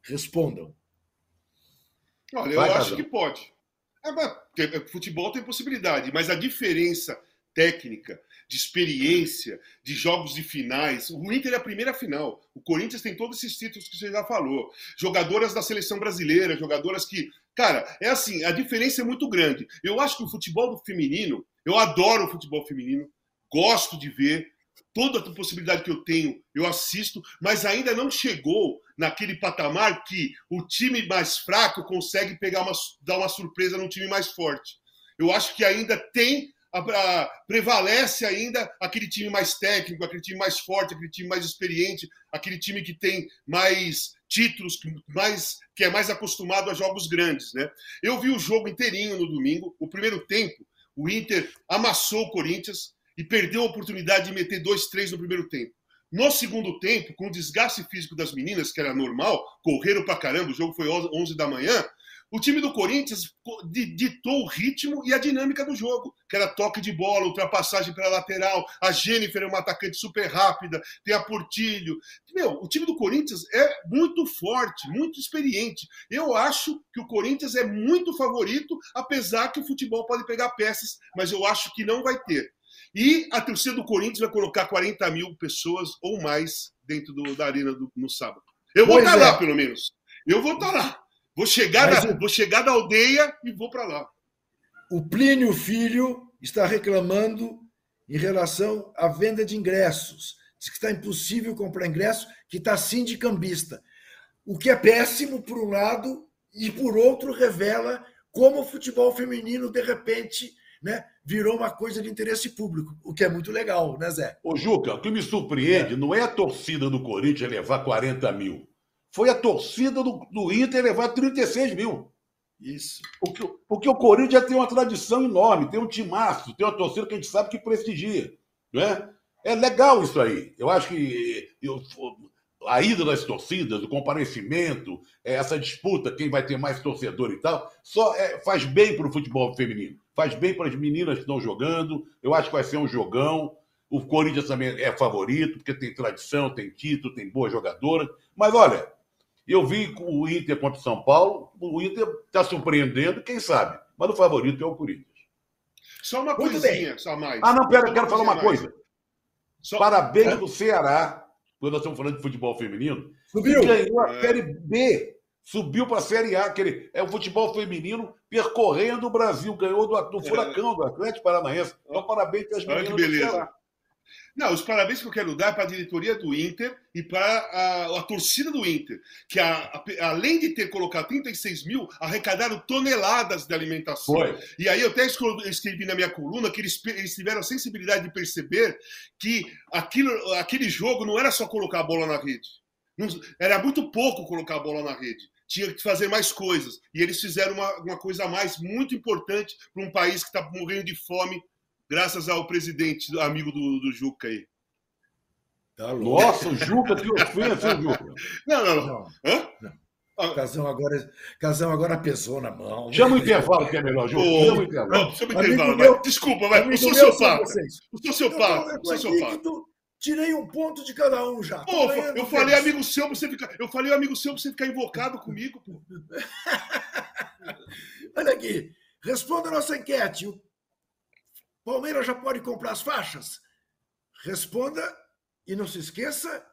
Respondam. Olha, eu vai, acho que pode. É, futebol tem possibilidade, mas a diferença técnica, de experiência, de jogos de finais. O Inter é a primeira final. O Corinthians tem todos esses títulos que você já falou. Jogadoras da seleção brasileira, jogadoras que. Cara, é assim, a diferença é muito grande. Eu acho que o futebol feminino eu adoro o futebol feminino, gosto de ver, toda a possibilidade que eu tenho, eu assisto, mas ainda não chegou naquele patamar que o time mais fraco consegue pegar uma, dar uma surpresa no time mais forte. Eu acho que ainda tem a, a, prevalece ainda aquele time mais técnico, aquele time mais forte, aquele time mais experiente, aquele time que tem mais títulos, mais, que é mais acostumado a jogos grandes, né? Eu vi o jogo inteirinho no domingo, o primeiro tempo o Inter amassou o Corinthians e perdeu a oportunidade de meter 2-3 no primeiro tempo. No segundo tempo, com o desgaste físico das meninas, que era normal, correram pra caramba, o jogo foi 11 da manhã, o time do Corinthians ditou o ritmo e a dinâmica do jogo, que era toque de bola, ultrapassagem pela lateral. A Jennifer é uma atacante super rápida, tem a Portilho. Meu, o time do Corinthians é muito forte, muito experiente. Eu acho que o Corinthians é muito favorito, apesar que o futebol pode pegar peças, mas eu acho que não vai ter. E a torcida do Corinthians vai colocar 40 mil pessoas ou mais dentro do, da arena do, no sábado. Eu vou estar é. lá, pelo menos. Eu vou estar lá. Vou chegar, na, o... vou chegar na aldeia e vou para lá. O Plínio Filho está reclamando em relação à venda de ingressos. Diz que está impossível comprar ingresso, que está sim de cambista. O que é péssimo, por um lado, e por outro, revela como o futebol feminino, de repente, né, virou uma coisa de interesse público, o que é muito legal, né, Zé? Ô, Juca, o que me surpreende é. não é a torcida do Corinthians levar 40 mil foi a torcida do, do Inter levar 36 mil. Isso. Porque, porque o Corinthians tem uma tradição enorme, tem um timaço, tem uma torcida que a gente sabe que prestigia. Né? É legal isso aí. Eu acho que eu, a ida das torcidas, o comparecimento, é, essa disputa, quem vai ter mais torcedor e tal, só é, faz bem para o futebol feminino. Faz bem para as meninas que estão jogando. Eu acho que vai ser um jogão. O Corinthians também é favorito, porque tem tradição, tem título, tem boa jogadora. Mas olha, eu vi o Inter contra o São Paulo, o Inter está surpreendendo, quem sabe? Mas o favorito é o Corinthians. Só uma Muito coisinha, bem. só mais. Ah, não, pera, eu quero falar uma coisa. Só... Parabéns é? pro Ceará, quando nós estamos falando de futebol feminino. Subiu. Ganhou a é. Série B. Subiu para a Série A, que é o futebol feminino percorrendo o Brasil. Ganhou do, do é. Furacão, do Atlético Paranaense. Então, parabéns para as meninas Olha que beleza. Não, os parabéns que eu quero dar para a diretoria do Inter e para a, a, torcida do Inter, que a, a, além de ter colocado 36 mil, arrecadaram toneladas de alimentação. Foi. E aí eu até escrevi na minha coluna que eles, eles tiveram a sensibilidade de perceber que aquilo, aquele jogo não era só colocar a bola na rede. Não, era muito pouco colocar a bola na rede. Tinha que fazer mais coisas. E eles fizeram uma, uma coisa a mais muito importante para um país que está morrendo de fome graças ao presidente, amigo do, do Juca aí. Tá Nossa, o Juca, que ofensa, o Juca. Não, não, não. Hã? não. Ah. Casão agora, Casão agora pesou na mão. Chama o intervalo que é melhor, Juca. Chama o intervalo. chama o intervalo. Meu, Desculpa, vai. Eu sou seu pai. Eu sou seu pai. Eu sou seu pai. Tirei um ponto de cada um já. Pô, eu falei amigo seu pra você ficar. Eu falei amigo seu pra você ficar invocado comigo, pô. (laughs) Olha aqui. Responda a nossa enquete. Palmeiras já pode comprar as faixas? Responda e não se esqueça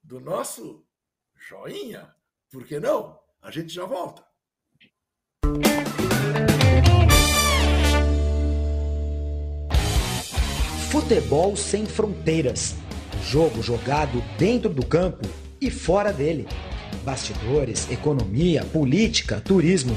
do nosso joinha. Por que não? A gente já volta. Futebol sem fronteiras. Jogo jogado dentro do campo e fora dele. Bastidores, economia, política, turismo.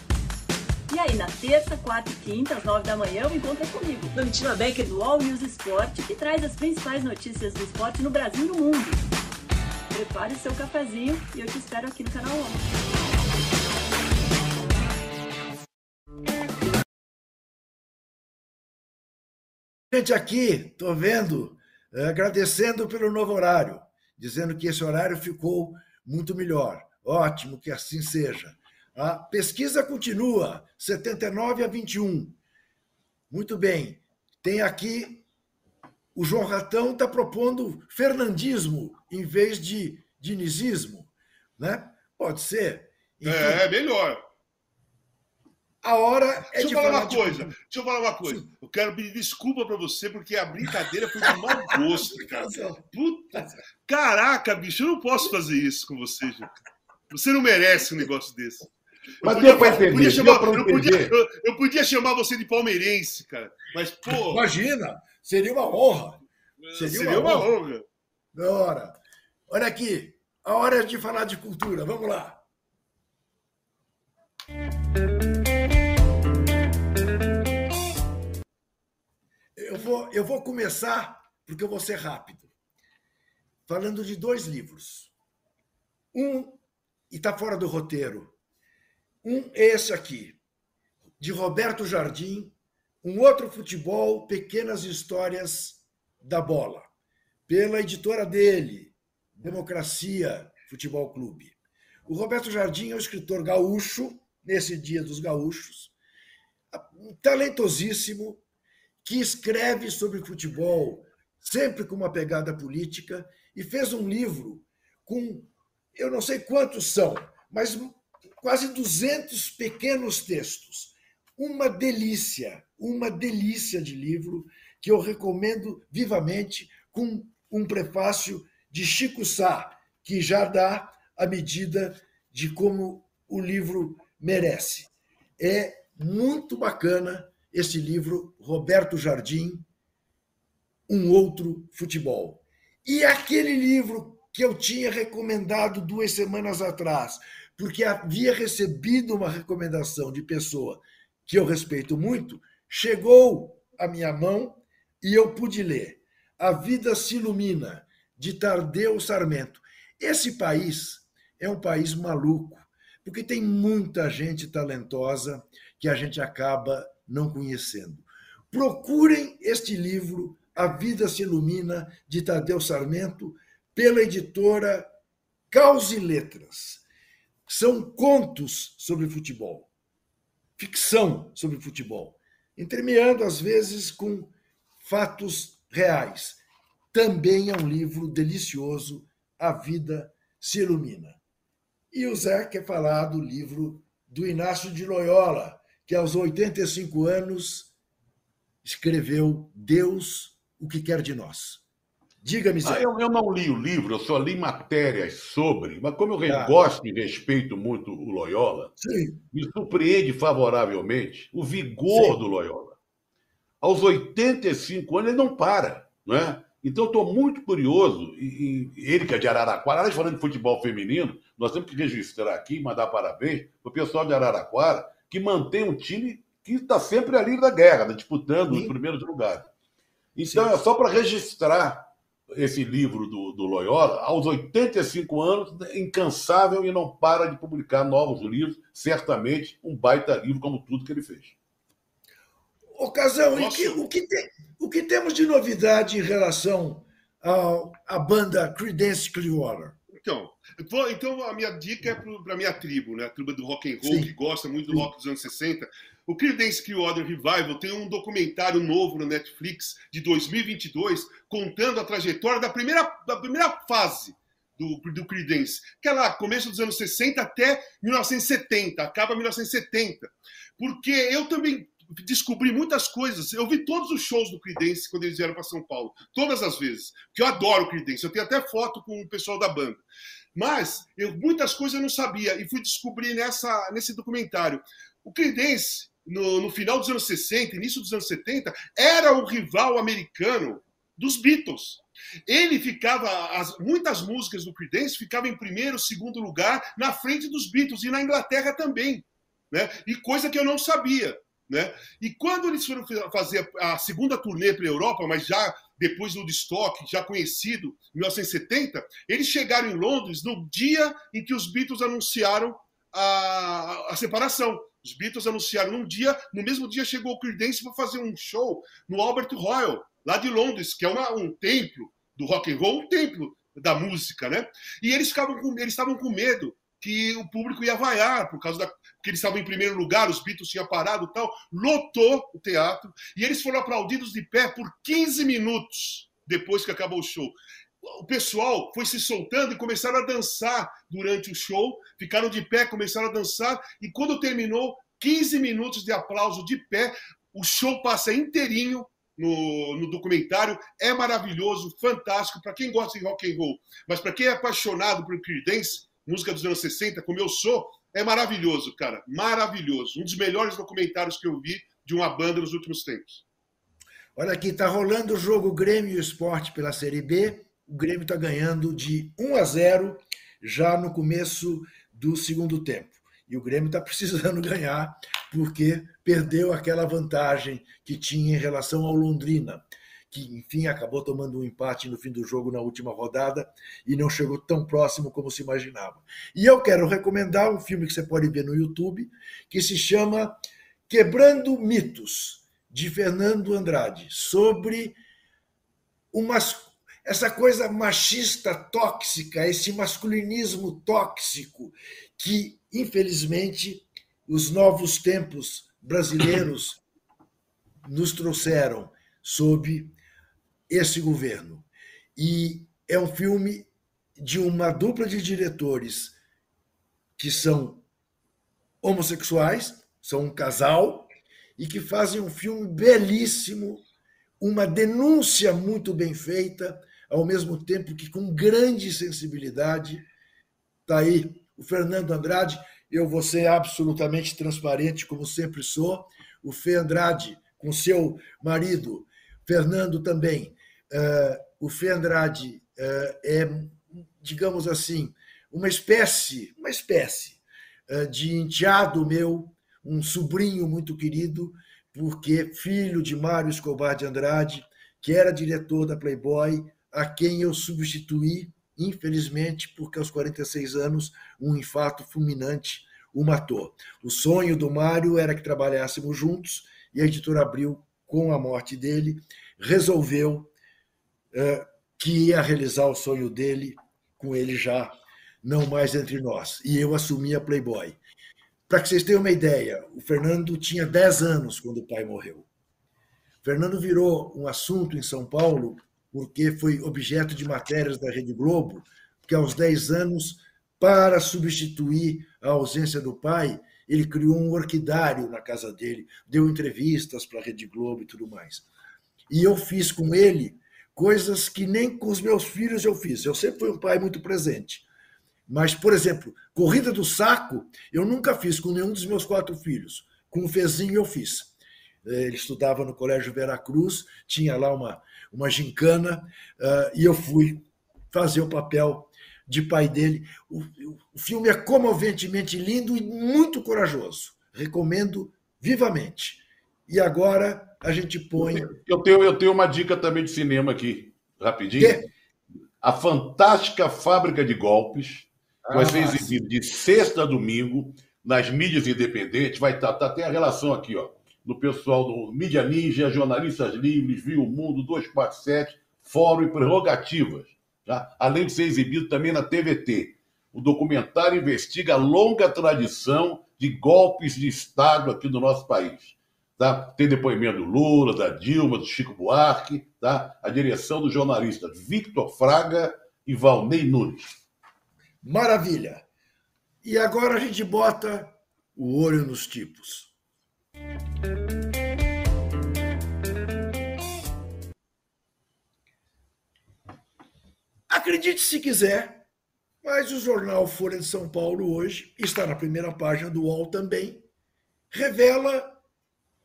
E aí, na terça, quarta e quinta, às nove da manhã, eu encontro comigo, Domitila Becker do All News Esporte, que traz as principais notícias do esporte no Brasil e no mundo. Prepare seu cafezinho e eu te espero aqui no canal 1. Gente, aqui, tô vendo, eh, agradecendo pelo novo horário, dizendo que esse horário ficou muito melhor. Ótimo que assim seja. A pesquisa continua, 79 a 21. Muito bem. Tem aqui o João Ratão está propondo fernandismo em vez de dinizismo, né? Pode ser. É, é melhor. A hora é deixa de eu falar uma coisa. Deixa eu falar uma coisa. Sim. Eu quero pedir desculpa para você porque a brincadeira foi de mau gosto, (laughs) cara. Puta. Caraca, bicho, eu não posso fazer isso com você, Juca. Você não merece um negócio desse. Mas deu para entender. Podia chamar, eu, podia, eu, eu, podia chamar você de palmeirense, cara. Mas, pô. Imagina, seria uma honra. Seria, seria uma, uma, honra. Da hora. Olha aqui, a hora é de falar de cultura. Vamos lá. Eu vou, eu vou começar, porque eu vou ser rápido, falando de dois livros. Um, e está fora do roteiro, um, esse aqui, de Roberto Jardim, um outro futebol, Pequenas Histórias da Bola, pela editora dele, Democracia Futebol Clube. O Roberto Jardim é um escritor gaúcho, nesse Dia dos Gaúchos, talentosíssimo, que escreve sobre futebol, sempre com uma pegada política, e fez um livro com, eu não sei quantos são, mas quase 200 pequenos textos. Uma delícia, uma delícia de livro que eu recomendo vivamente, com um prefácio de Chico Sá, que já dá a medida de como o livro merece. É muito bacana esse livro, Roberto Jardim, Um Outro Futebol. E aquele livro que eu tinha recomendado duas semanas atrás, porque havia recebido uma recomendação de pessoa que eu respeito muito, chegou à minha mão e eu pude ler. A Vida se Ilumina, de Tardeu Sarmento. Esse país é um país maluco, porque tem muita gente talentosa que a gente acaba não conhecendo. Procurem este livro, A Vida se Ilumina, de Tadeu Sarmento, pela editora Caos e Letras são contos sobre futebol, ficção sobre futebol, entremeando às vezes com fatos reais. também é um livro delicioso, A Vida se Ilumina. E o Zé quer falar do livro do Inácio de Loyola, que aos 85 anos escreveu Deus, o que quer de nós. Diga-me, Zé. Ah, eu, eu, não li o livro, eu só li matérias sobre, mas como eu ah. gosto e respeito muito o Loyola, Sim. me surpreende favoravelmente o vigor Sim. do Loyola. Aos 85 anos ele não para, não é? Então, estou muito curioso, e, e, ele que é de Araraquara, aliás, falando de futebol feminino, nós temos que registrar aqui mandar parabéns para o pessoal de Araraquara, que mantém um time que está sempre ali na guerra, né, disputando Sim. os primeiros lugares. Então, é só para registrar esse livro do, do Loyola, aos 85 anos, incansável e não para de publicar novos livros, certamente um baita livro, como tudo que ele fez. Ocasão, que, o, que tem, o que temos de novidade em relação à banda Creedence Clearwater? Então, então a minha dica é para a minha tribo, né? a tribo do rock and roll, Sim. que gosta muito do rock dos anos 60. O Creedence Clearwater Revival tem um documentário novo no Netflix de 2022 contando a trajetória da primeira, da primeira fase do, do Creedence, que é lá, começo dos anos 60 até 1970, acaba 1970. Porque eu também descobri muitas coisas. Eu vi todos os shows do Creedence quando eles vieram para São Paulo, todas as vezes. Porque eu adoro o Creedence. Eu tenho até foto com o pessoal da banda. Mas eu, muitas coisas eu não sabia e fui descobrir nessa, nesse documentário. O Creedence, no, no final dos anos 60, início dos anos 70, era o rival americano dos Beatles. Ele ficava, as, muitas músicas do Creedence ficavam em primeiro, segundo lugar, na frente dos Beatles e na Inglaterra também. Né? E coisa que eu não sabia. Né? E quando eles foram fazer a segunda turnê para a Europa, mas já depois do Woodstock, já conhecido, em 1970, eles chegaram em Londres no dia em que os Beatles anunciaram a, a separação. Os Beatles anunciaram num dia, no mesmo dia chegou o Creedence para fazer um show no Albert Royal, lá de Londres, que é uma, um templo do rock and roll, um templo da música, né? E eles ficavam com, eles estavam com medo que o público ia vaiar por causa da que eles estavam em primeiro lugar, os Beatles tinham parado tal, lotou o teatro e eles foram aplaudidos de pé por 15 minutos depois que acabou o show. O pessoal foi se soltando e começaram a dançar durante o show, ficaram de pé, começaram a dançar e quando terminou, 15 minutos de aplauso de pé, o show passa inteirinho no, no, documentário. É maravilhoso, fantástico para quem gosta de rock and roll, mas para quem é apaixonado por Creedence, música dos anos 60, como eu sou, é maravilhoso, cara. Maravilhoso. Um dos melhores documentários que eu vi de uma banda nos últimos tempos. Olha aqui, está rolando o jogo Grêmio Esporte pela Série B. O Grêmio está ganhando de 1 a 0 já no começo do segundo tempo. E o Grêmio está precisando (laughs) ganhar porque perdeu aquela vantagem que tinha em relação ao Londrina que enfim acabou tomando um empate no fim do jogo na última rodada e não chegou tão próximo como se imaginava. E eu quero recomendar um filme que você pode ver no YouTube, que se chama Quebrando Mitos, de Fernando Andrade, sobre umas, essa coisa machista tóxica, esse masculinismo tóxico que, infelizmente, os novos tempos brasileiros (coughs) nos trouxeram sob esse governo. E é um filme de uma dupla de diretores que são homossexuais, são um casal, e que fazem um filme belíssimo, uma denúncia muito bem feita, ao mesmo tempo que com grande sensibilidade. Está aí o Fernando Andrade, eu vou ser absolutamente transparente, como sempre sou. O Fê Andrade, com seu marido, Fernando também, uh, o Fê Andrade uh, é, digamos assim, uma espécie, uma espécie uh, de enteado meu, um sobrinho muito querido, porque filho de Mário Escobar de Andrade, que era diretor da Playboy, a quem eu substituí, infelizmente, porque aos 46 anos um infarto fulminante o matou. O sonho do Mário era que trabalhássemos juntos e a editora Abril, com a morte dele, resolveu é, que ia realizar o sonho dele com ele já não mais entre nós. E eu assumi a Playboy. Para que vocês tenham uma ideia, o Fernando tinha 10 anos quando o pai morreu. Fernando virou um assunto em São Paulo porque foi objeto de matérias da Rede Globo, que aos 10 anos, para substituir a ausência do pai, ele criou um orquidário na casa dele, deu entrevistas para a Rede Globo e tudo mais. E eu fiz com ele coisas que nem com os meus filhos eu fiz. Eu sempre fui um pai muito presente. Mas, por exemplo, corrida do saco, eu nunca fiz com nenhum dos meus quatro filhos. Com o Fezinho eu fiz. Ele estudava no Colégio Veracruz, tinha lá uma, uma gincana, uh, e eu fui fazer o papel de pai dele. O, o filme é comoventemente lindo e muito corajoso. Recomendo vivamente. E agora a gente põe. Eu tenho, eu tenho uma dica também de cinema aqui, rapidinho. Que? A Fantástica Fábrica de Golpes ah, vai ser exibido de sexta a domingo nas mídias independentes. Vai estar, tá, tá, tem a relação aqui, ó, do pessoal do Mídia Ninja, Jornalistas Livres, Viu o Mundo, 247, Fórum e Prerrogativas. Tá? Além de ser exibido também na TVT. O documentário investiga a longa tradição de golpes de Estado aqui no nosso país. Tá? Tem depoimento do Lula, da Dilma, do Chico Buarque, tá? a direção do jornalista Victor Fraga e Valnei Nunes. Maravilha! E agora a gente bota o olho nos tipos. Acredite se quiser, mas o jornal Folha de São Paulo hoje, está na primeira página do UOL também, revela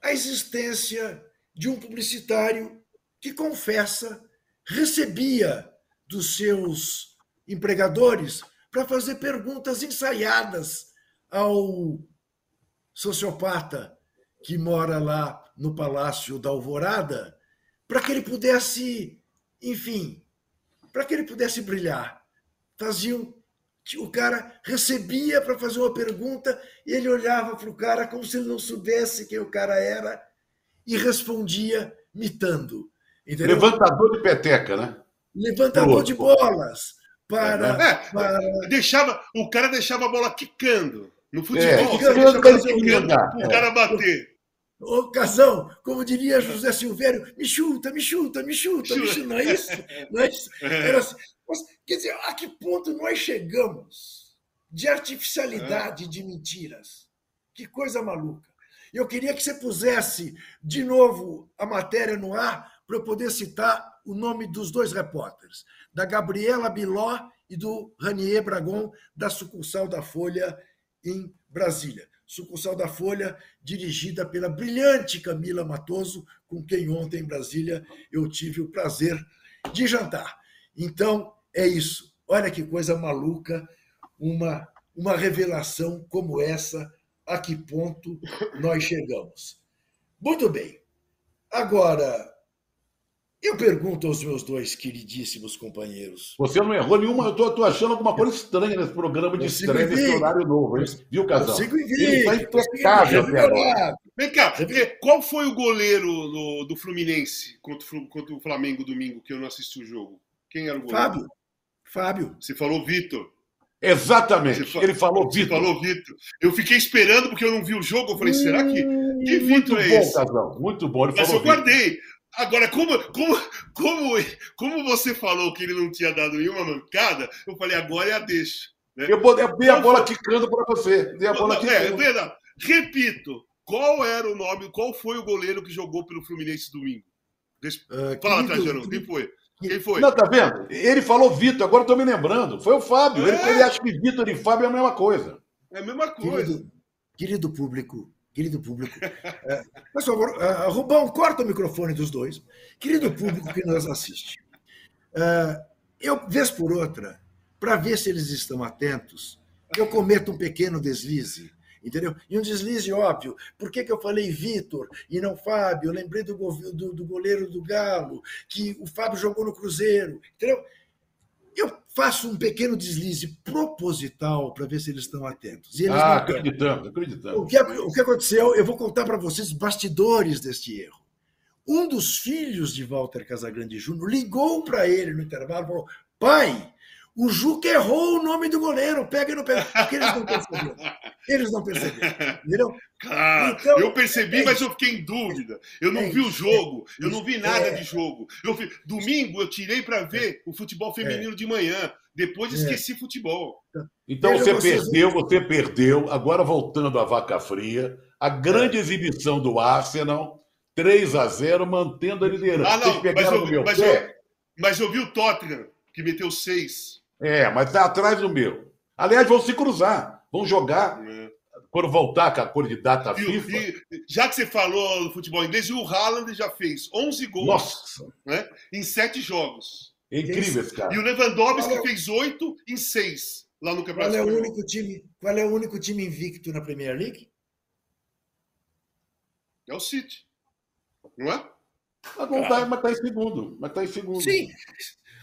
a existência de um publicitário que confessa recebia dos seus empregadores para fazer perguntas ensaiadas ao sociopata que mora lá no Palácio da Alvorada, para que ele pudesse, enfim, para que ele pudesse brilhar. Faziam o cara recebia para fazer uma pergunta e ele olhava para o cara como se ele não soubesse quem o cara era e respondia mitando. Entendeu? Levantador de peteca, né? Levantador de bolas para, é, para... Deixava, o cara deixava a bola quicando. No futebol, é, você deixa a bola quicando o cara bater. Ô, Casão, como diria José Silvério, me chuta, me chuta, me chuta, me chuta. Não é isso? (laughs) Não é isso? É. Era assim. Mas, quer dizer, a que ponto nós chegamos de artificialidade, é. de mentiras? Que coisa maluca. Eu queria que você pusesse de novo a matéria no ar para eu poder citar o nome dos dois repórteres da Gabriela Biló e do Ranier Bragon, da sucursal da Folha em Brasília. Sucursal da Folha, dirigida pela brilhante Camila Matoso, com quem ontem em Brasília eu tive o prazer de jantar. Então, é isso. Olha que coisa maluca, uma, uma revelação como essa, a que ponto nós chegamos. Muito bem. Agora, eu pergunto aos meus dois queridíssimos companheiros. Você não errou nenhuma, eu tô, tô achando alguma coisa estranha nesse programa de estreia, nesse horário novo, hein? Viu, Casal? Consigo Ele está impecável até agora. Vem cá, qual foi o goleiro do, do Fluminense contra, contra, o Flamengo domingo, que eu não assisti o jogo? Quem era o goleiro? Fábio. Fábio. Você falou Vitor. Exatamente. Ele falou Vitor. falou Vitor. Eu fiquei esperando porque eu não vi o jogo. Eu falei, hum, será que. Que Vitor é bom, esse? Casal, muito bom. Ele Mas eu guardei. Agora, como, como, como, como você falou que ele não tinha dado nenhuma mancada, eu falei, agora é a deixa. Né? Eu, eu dei a bola quicando para você. Dei a bola não, é, é repito, qual era o nome, qual foi o goleiro que jogou pelo Fluminense domingo? Uh, Fala, Trajano, quem foi? Quem foi? Não, tá vendo? Ele falou Vitor, agora eu tô me lembrando. Foi o Fábio. É. Ele, ele acha que Vitor e Fábio é a mesma coisa. É a mesma coisa. Querido, querido público, querido público. É, por favor, uh, Rubão, corta o microfone dos dois. Querido público que nos assiste, uh, eu, vez por outra, para ver se eles estão atentos, eu cometo um pequeno deslize, entendeu? E um deslize óbvio. Por que, que eu falei Vitor e não Fábio? Eu lembrei do, do, do goleiro do Galo, que o Fábio jogou no Cruzeiro, entendeu? Eu faço um pequeno deslize proposital para ver se eles estão atentos. Eles ah, acreditamos, acreditamos. O que, o que aconteceu, eu vou contar para vocês bastidores deste erro. Um dos filhos de Walter Casagrande Júnior ligou para ele no intervalo e falou: pai, O Juca errou o nome do goleiro, pega e não pega. Porque eles não perceberam. Eles não perceberam. Entendeu? Cara, então, eu percebi, é mas eu fiquei em dúvida. Eu não é vi o jogo, eu não vi nada de jogo. Eu vi, domingo eu tirei para ver o futebol feminino de manhã. Depois esqueci futebol. Então você perdeu, você perdeu. Agora voltando à vaca fria, a grande exibição do Arsenal, 3 a 0 mantendo a liderança. Ah, não, mas eu, mas, eu, mas eu vi o Tottenham, que meteu 6. É, mas tá atrás do meu. Aliás, vão se cruzar, vão jogar. É. Quando voltar com a cor de data e, FIFA. E, já que você falou do futebol inglês, o Haaland já fez 11 gols Nossa. Né, em 7 jogos. É incrível esse cara. E o Lewandowski é... fez 8 em 6 lá no Campeonato qual é o único time Qual é o único time invicto na Premier League? É o City. Não é? Mas não tá, mas tá em segundo. Mas tá em segundo. Sim.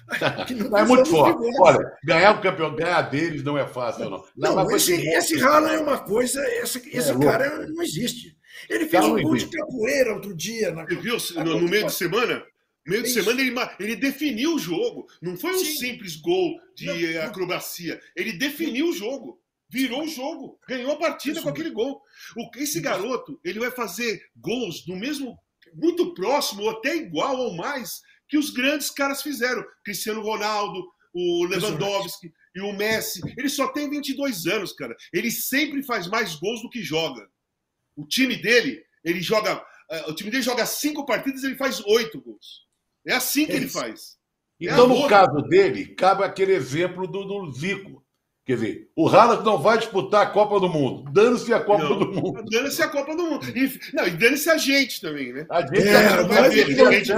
(laughs) Não é muito forte. Olha, ganhar o campeão, ganhar deles não é fácil, não. Não, não esse, esse Haaland é uma coisa, esse, esse é, cara não existe. Ele fez um gol de capoeira outro dia. Na... Você viu no, no meio de semana? Meio de semana ele, ele definiu o jogo. Não foi um Sim. simples gol de não, acrobacia. Ele definiu o jogo. Virou o jogo. Ganhou a partida Isso. com aquele gol. O, esse garoto, ele vai fazer gols no mesmo. Muito próximo, ou até igual ou mais que os grandes caras fizeram. Cristiano Ronaldo, o Lewandowski e o Messi. Ele só tem 22 anos, cara. Ele sempre faz mais gols do que joga. O time dele, ele joga. Uh, o time dele joga cinco partidas, ele faz oito gols. É assim que é ele faz. É então, no caso dele, cabe aquele exemplo do, do Zico. Quer dizer, o Haaland não vai disputar a Copa do Mundo. Dane-se a Copa não, do Mundo. Dane-se a Copa do Mundo. E, não, e dane-se a gente também, né? A gente é, tá, vai ver, a gente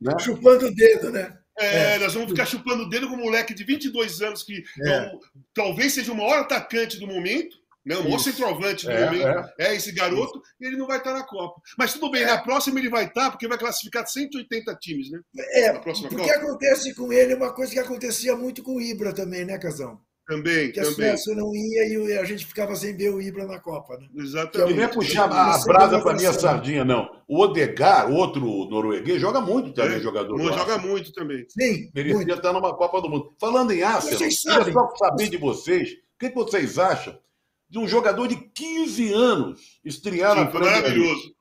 né? chupando o dedo, né? É, é, nós vamos ficar chupando o dedo com um moleque de 22 anos que é. é um, talvez seja o maior atacante do momento, né? o maior centroavante do é, momento. É. é. esse garoto, Isso. e ele não vai estar na Copa. Mas tudo bem, na próxima ele vai estar, porque vai classificar 180 times, né? É, porque Copa. acontece com ele uma coisa que acontecia muito com o Ibra também, né, Casão? Também, que também. a Suécia não ia e a gente ficava sem ver o Ibra na Copa, né? Exatamente. Não é puxar a brasa para minha sardinha, não. O Odegar, outro norueguês, joga muito também, é, jogador. Não, joga muito também. Sim. Merecia muito. estar numa Copa do Mundo. Falando em Arsenal, queria só saber de vocês, o que vocês acham de um jogador de 15 anos estrear Sim, na Foi maravilhoso.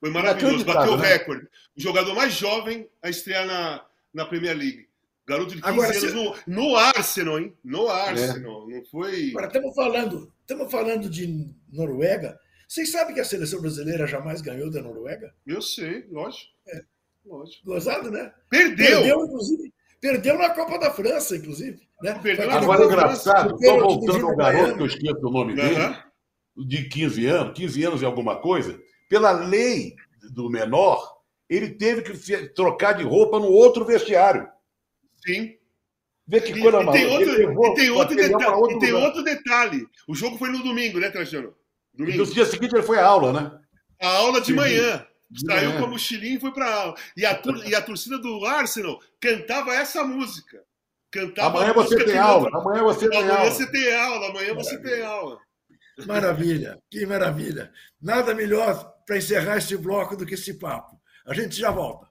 Foi maravilhoso. Bateu o né? recorde. O jogador mais jovem a estrear na, na Premier League. Garoto de 15 Agora, anos no, no, Arsenal, hein? No Arsenal. É. Não foi. Agora, estamos falando, estamos falando de Noruega. Vocês sabem que a seleção brasileira jamais ganhou da Noruega? Eu sei, lógico. É. lógico. Gozado, né? Perdeu! Perdeu, inclusive. Perdeu na Copa da França, inclusive. Né? Perdeu Agora, engraçado, estou voltando ao garoto, que eu esqueço o nome dele, de 15 anos, 15 anos e alguma coisa. Pela lei do menor, ele teve que trocar de roupa no outro vestiário. Sim. Vê que coisa e, e tem outro, e tem, outro, deta outro, e tem outro detalhe. O jogo foi no domingo, né, Trajano? Domingo. E no dia seguinte ele foi à aula, né? A aula de Sim. manhã. De Saiu manhã. com a mochilinha e foi para aula. E a, e a torcida do Arsenal cantava essa música. Cantava amanhã você tem aula. Amanhã você tem amanhã aula. Você tem aula. Amanhã maravilha. você tem aula. Maravilha, que maravilha. Nada melhor para encerrar esse bloco do que esse papo. A gente já volta.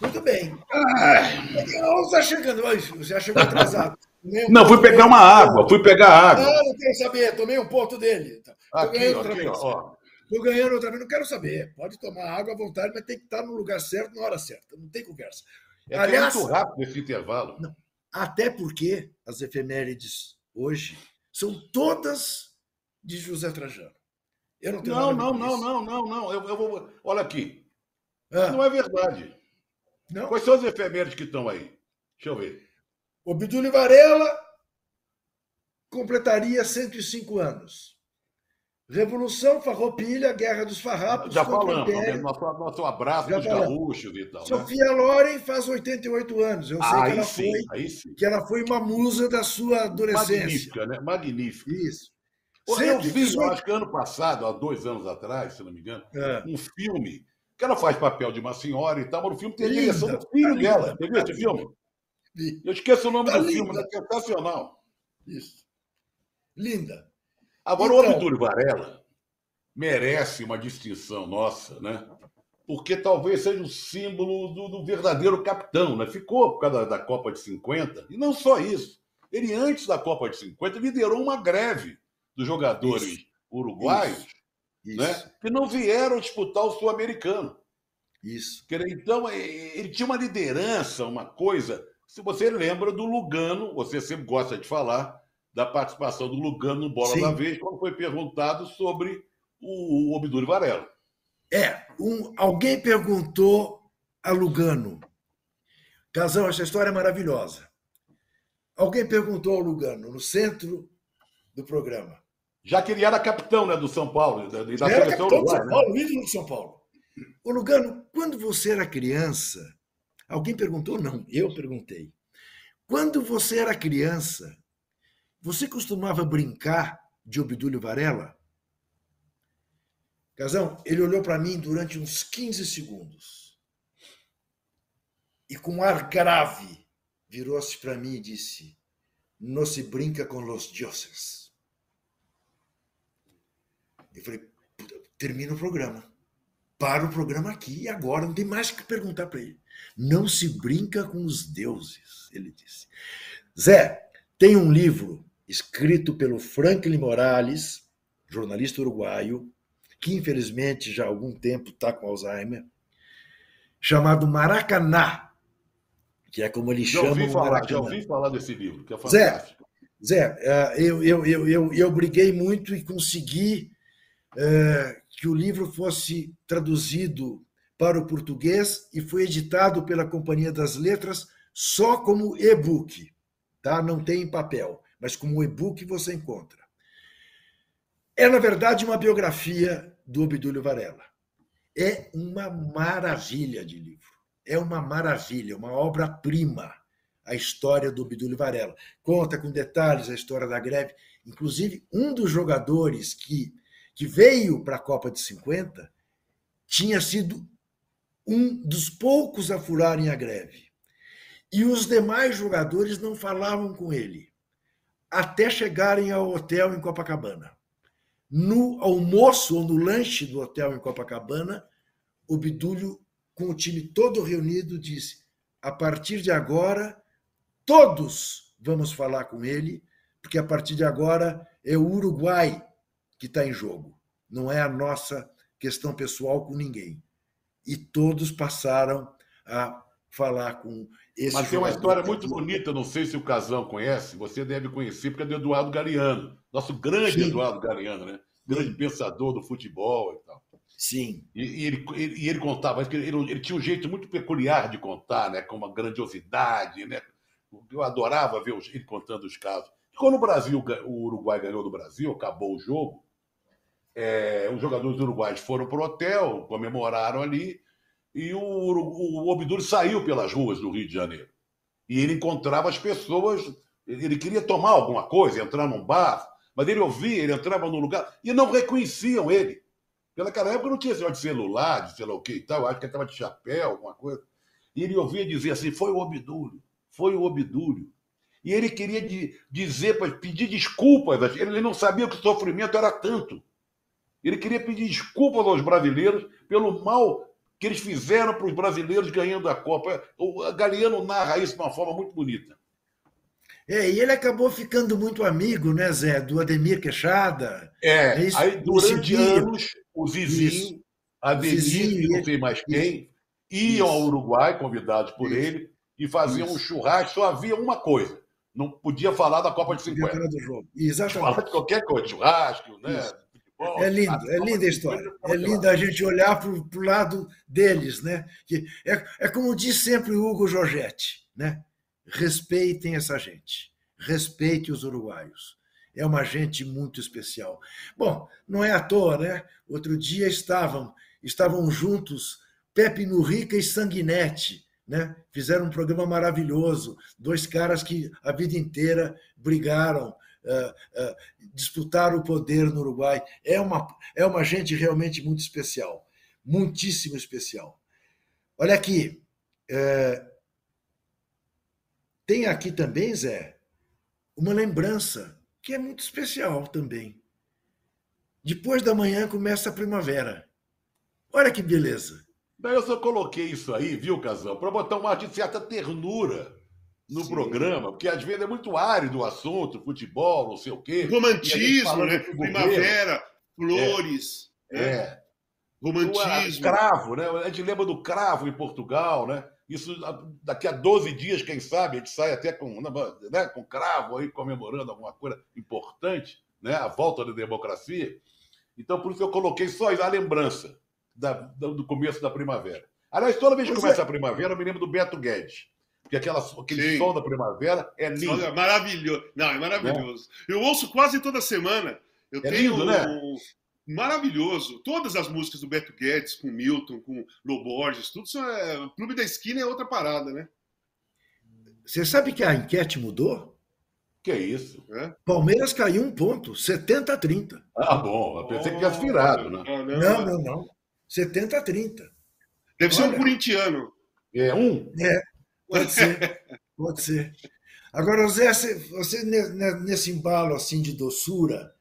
Muito bem. Você está chegando, você já chegou atrasado. (laughs) Um não, fui pegar uma água, fui pegar água. Não, não quero saber, tomei um ponto dele. Aqui, ganhando aqui, outra vez. Estou ganhando outra vez, não quero saber. Pode tomar água à vontade, mas tem que estar no lugar certo, na hora certa. Não tem conversa. É Aliás- é muito rápido esse intervalo. Até porque as efemérides hoje são todas de José Trajano. Eu não tenho Não, não, não, isso. não, não, não. Eu, eu vou... Olha aqui. Ah, Não é verdade. Não. Quais são as efemérides que estão aí? Deixa eu ver. Obdúlio Varela completaria 105 anos. Revolução Farroupilha, Guerra dos Farrapos. Já o falamos, né? nosso, nosso abraço Já dos falamos. gaúchos e tal. Né? Sofia Loren faz 88 anos. Eu sei que ela, sim, foi, que ela foi uma musa da sua adolescência. Magnífica, né? Magnífica. Isso. Eu vi, eu 18 acho que ano passado, há dois anos atrás, se não me engano, É. um filme que ela faz papel de uma senhora e tal, mas o filme tem a direção do filho tá dela. Você viu esse filme? Eu esqueço o nome Tá do linda. filme, é sensacional. Isso. Linda. Agora, o Então- Obdúlio Varela merece uma distinção nossa, né? Porque talvez seja o símbolo do, do verdadeiro capitão, né? Ficou por causa da, da Copa de 50, e não só isso. Ele, antes da Copa de 50, liderou uma greve dos jogadores Isso. uruguaios, Isso. Né? Que não vieram disputar o Sul-Americano. Isso. Então, eh, ele tinha uma liderança, uma coisa. Se você lembra do Lugano, você sempre gosta de falar da participação do Lugano no Bola Sim. da Vez, quando foi perguntado sobre o, o Obdúlio Varela. É, um, alguém perguntou a Lugano. Casão, essa história é maravilhosa. Alguém perguntou ao Lugano, no centro do programa. Já que ele era capitão né, do São Paulo, da, da Era seleção capitão de uruguaia. São né? Paulo, ídolo de São Paulo. Ô, Lugano, quando você era criança, alguém perguntou? Não, eu perguntei. Quando você era criança, você costumava brincar de Obdúlio Varela? Casão, ele olhou para mim durante uns 15 segundos. E com ar grave, virou-se para mim e disse: Não se brinca com los dioses. Eu falei: "Puta, termina o programa. Para o programa aqui e agora, não tem mais o que perguntar para ele. Não se brinca com os deuses, ele disse. Zé, tem um livro escrito pelo Franklin Morales, jornalista uruguaio, que infelizmente já há algum tempo está com Alzheimer, chamado Maracanã, que é como ele Já chama ouvi, o falar, já Maracanã. ouvi falar desse livro, que é Zé, fantástico. Zé, eh, eu, eu, eu, eu, eu briguei muito e consegui que o livro fosse traduzido para o português e foi editado pela Companhia das Letras só como e-book, tá? Não tem em papel, mas como e-book você encontra. É, na verdade, uma biografia do Obdúlio Varela. É uma maravilha de livro. É uma maravilha, uma obra-prima a história do Obdúlio Varela. Conta com detalhes a história da greve. Inclusive, um dos jogadores que, que veio para a Copa de 50 tinha sido um dos poucos a furarem a greve. E os demais jogadores não falavam com ele, até chegarem ao hotel em Copacabana. No almoço ou no lanche do hotel em Copacabana, o Bidúlio, com o time todo reunido, disse: a partir de agora, todos vamos falar com ele, porque a partir de agora é o Uruguai que está em jogo, não é a nossa questão pessoal com ninguém. E todos passaram a falar com esse Mas tem uma história que muito bonita, não sei se o Casão conhece, você deve conhecer, porque é do Eduardo Galeano, nosso grande Sim. Eduardo Galeano, né? Grande pensador do futebol e tal. Sim, E, e ele, ele, e ele contava, ele, ele tinha um jeito muito peculiar de contar, né? com uma grandiosidade. Né? Eu adorava ver ele contando os casos. Quando o Brasil, o Uruguai ganhou do Brasil, acabou o jogo, é, os jogadores uruguaios foram para o hotel, comemoraram ali, e o, o Obdúlio saiu pelas ruas do Rio de Janeiro. E ele encontrava as pessoas, ele queria tomar alguma coisa, entrar num bar, mas ele ouvia, ele entrava num lugar e não reconheciam ele. Pelaquela época não tinha de celular, de sei lá o que e tal, acho que ele estava de chapéu, alguma coisa. E ele ouvia dizer assim: foi o Obdúlio, foi o Obdúlio. E ele queria de- dizer, pedir desculpas, ele não sabia que o sofrimento era tanto. Ele queria pedir desculpas aos brasileiros pelo mal que eles fizeram para os brasileiros ganhando a Copa. O Galeano narra isso de uma forma muito bonita. É, e ele acabou ficando muito amigo, né, Zé, do Ademir Queixada. É, É isso, aí durante anos, o Zizinho, Isso. a Denise, Zizinho, e não sei mais quem, iam Isso. ao Uruguai, convidados por ele, e faziam um churrasco. Só havia uma coisa: não podia falar da Copa de 50. Vitória do jogo. Falar Exatamente. de qualquer coisa, churrasco, né? Futebol, É lindo, é linda a história. 50, É lindo a gente olhar para o lado deles, né? É, é como diz sempre o Hugo Giorgetti, né? Respeitem essa gente, respeite os uruguaios. É uma gente muito especial. Bom, não é à toa, né? Outro dia estavam estavam juntos Pepe Murrica e Sanguinetti, né? Fizeram um programa maravilhoso. Dois caras que a vida inteira brigaram, ah, ah, disputaram o poder no Uruguai. É uma, é uma gente realmente muito especial, muitíssimo especial. Olha aqui, é, tem aqui também, Zé, uma lembrança que é muito especial também. Depois da manhã começa a primavera. Olha que beleza. Eu só coloquei isso aí, viu, Casão, para botar uma de certa ternura no Sim. programa, porque às vezes é muito árido o assunto, futebol, não sei o quê. Romantismo, né? Primavera, flores, né? É. O romantismo. cravo, né? A gente lembra do cravo em Portugal, né? Isso daqui a 12 dias, quem sabe, a gente sai até com, né, com cravo aí comemorando alguma coisa importante, né? A volta da democracia. Então, por isso eu coloquei só a lembrança da- do começo da primavera. Aliás, toda vez que Pois começa é. a primavera, eu me lembro do Beto Guedes. Porque aquela, aquele Sim. sol da primavera é lindo. Olha, maravilhoso. Não, é maravilhoso. Eu ouço quase toda semana. Eu É tenho lindo, né? um- maravilhoso. Todas as músicas do Beto Guedes, com Milton, com Loborges, tudo isso é. O Clube da Esquina é outra parada, né? Você sabe que a enquete mudou? Que isso? Palmeiras caiu um ponto, 70 a 30. Ah, bom. Eu pensei que tivesse virado, né? Não, não, Não, não, não. 70 a 30. Deve ser um Olha. corintiano. É um? Pode ser, pode ser. Agora, Zé, você, você ne- ne- nesse embalo assim de doçura,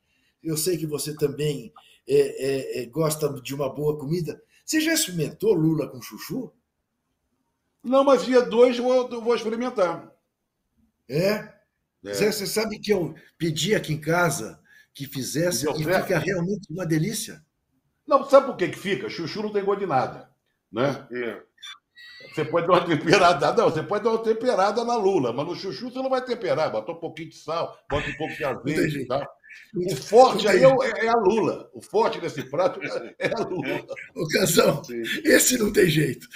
eu sei que você também é, é, é, gosta de uma boa comida. Você já experimentou lula com chuchu? Não, mas dia dois eu vou, eu vou experimentar. É? É. Zé, você sabe que eu pedi aqui em casa que fizesse e fica realmente uma delícia. Não, sabe por que, que fica? Chuchu não tem gosto de nada. Né? É. Você pode dar uma temperada. Não, você pode dar uma temperada na lula, mas no chuchu você não vai temperar. Bota um pouquinho de sal, bota um pouco de azeite. Entendi. Tá? O forte aí é, o- é a lula. O forte desse prato é a lula. Ô, Casão, Sim. esse não tem jeito.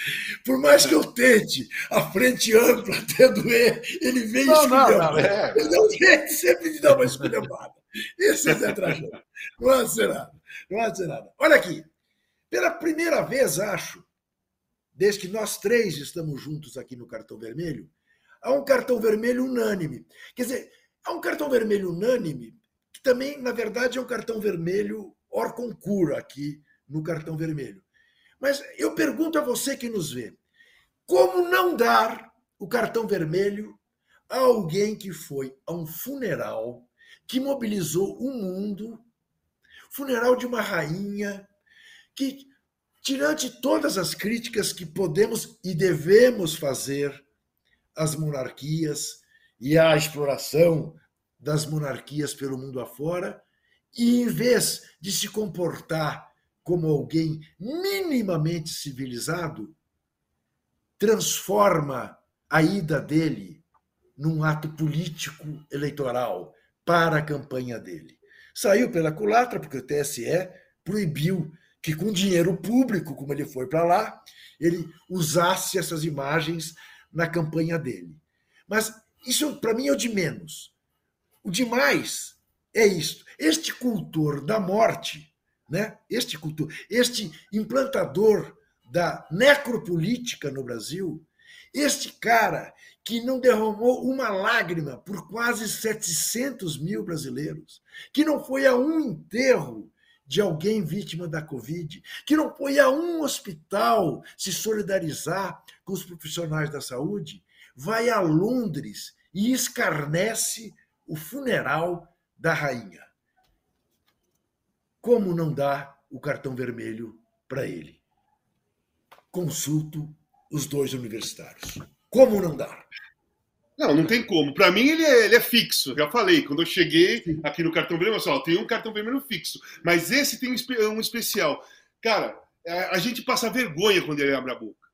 Por mais que eu tente, a frente ampla até doer, ele vem Não, não, esculhambando. não. É. Ele dá um jeito sempre de dar uma esculhambada. Esse é Zé Trajano. Não há de ser nada. Não há de ser nada. Olha aqui. Pela primeira vez, acho, desde que nós três estamos juntos aqui no Cartão Vermelho, há um cartão vermelho unânime. Quer dizer, há um cartão vermelho unânime que também, na verdade, é um cartão vermelho hors concurso aqui no Cartão Vermelho. Mas eu pergunto a você que nos vê, como não dar o cartão vermelho a alguém que foi a um funeral que mobilizou o mundo, funeral de uma rainha que, tirante todas as críticas que podemos e devemos fazer às monarquias e à exploração das monarquias pelo mundo afora, e em vez de se comportar como alguém minimamente civilizado, transforma a ida dele num ato político eleitoral para a campanha dele. Saiu pela culatra, porque o TSE proibiu que, com dinheiro público, como ele foi para lá, ele usasse essas imagens na campanha dele. Mas isso, para mim, é o de menos. O demais é isto. Este cultor da morte, né? este cultor, este implantador da necropolítica no Brasil, este cara que não derramou uma lágrima por quase 700 mil brasileiros, que não foi a um enterro de alguém vítima da Covid, que não foi a um hospital se solidarizar com os profissionais da saúde, vai a Londres e escarnece o funeral da rainha. Como não dá o cartão vermelho para ele? Consulto os dois universitários. Como não dar? Não, não tem como. Para mim, ele é, ele é, fixo. Já falei, quando eu cheguei aqui no cartão vermelho, eu falei, tem um cartão vermelho fixo. Mas esse tem um especial. Cara, a gente passa vergonha quando ele abre a boca.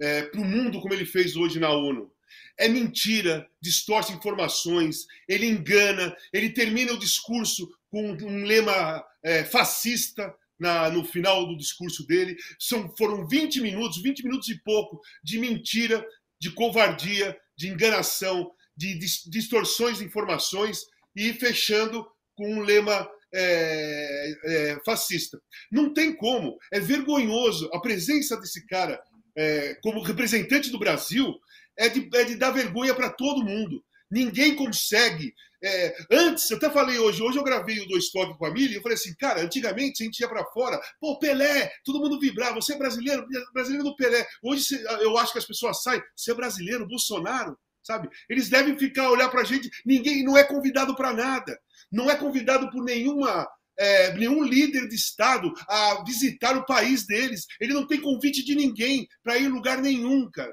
É, para o mundo, como ele fez hoje na ONU. É mentira, distorce informações, ele engana, ele termina o discurso com um lema é, fascista na, no final do discurso dele. São, foram 20 minutos, 20 minutos e pouco de mentira, de covardia, de enganação, de distorções de informações e fechando com um lema é, é, fascista. Não tem como. É vergonhoso a presença desse cara é, como representante do Brasil é de, é de dar vergonha para todo mundo. Ninguém consegue. É, antes, eu até falei hoje, hoje eu gravei o Dois Toques com a Mili, eu falei assim, cara, antigamente a gente ia para fora, pô, Pelé, todo mundo vibrava, você é brasileiro, brasileiro do Pelé. Hoje eu acho que as pessoas saem, você é brasileiro, Bolsonaro, sabe? Eles devem ficar, olhar para a gente, ninguém não é convidado para nada, não é convidado por nenhuma é, nenhum líder de Estado a visitar o país deles. Ele não tem convite de ninguém para ir em lugar nenhum, cara.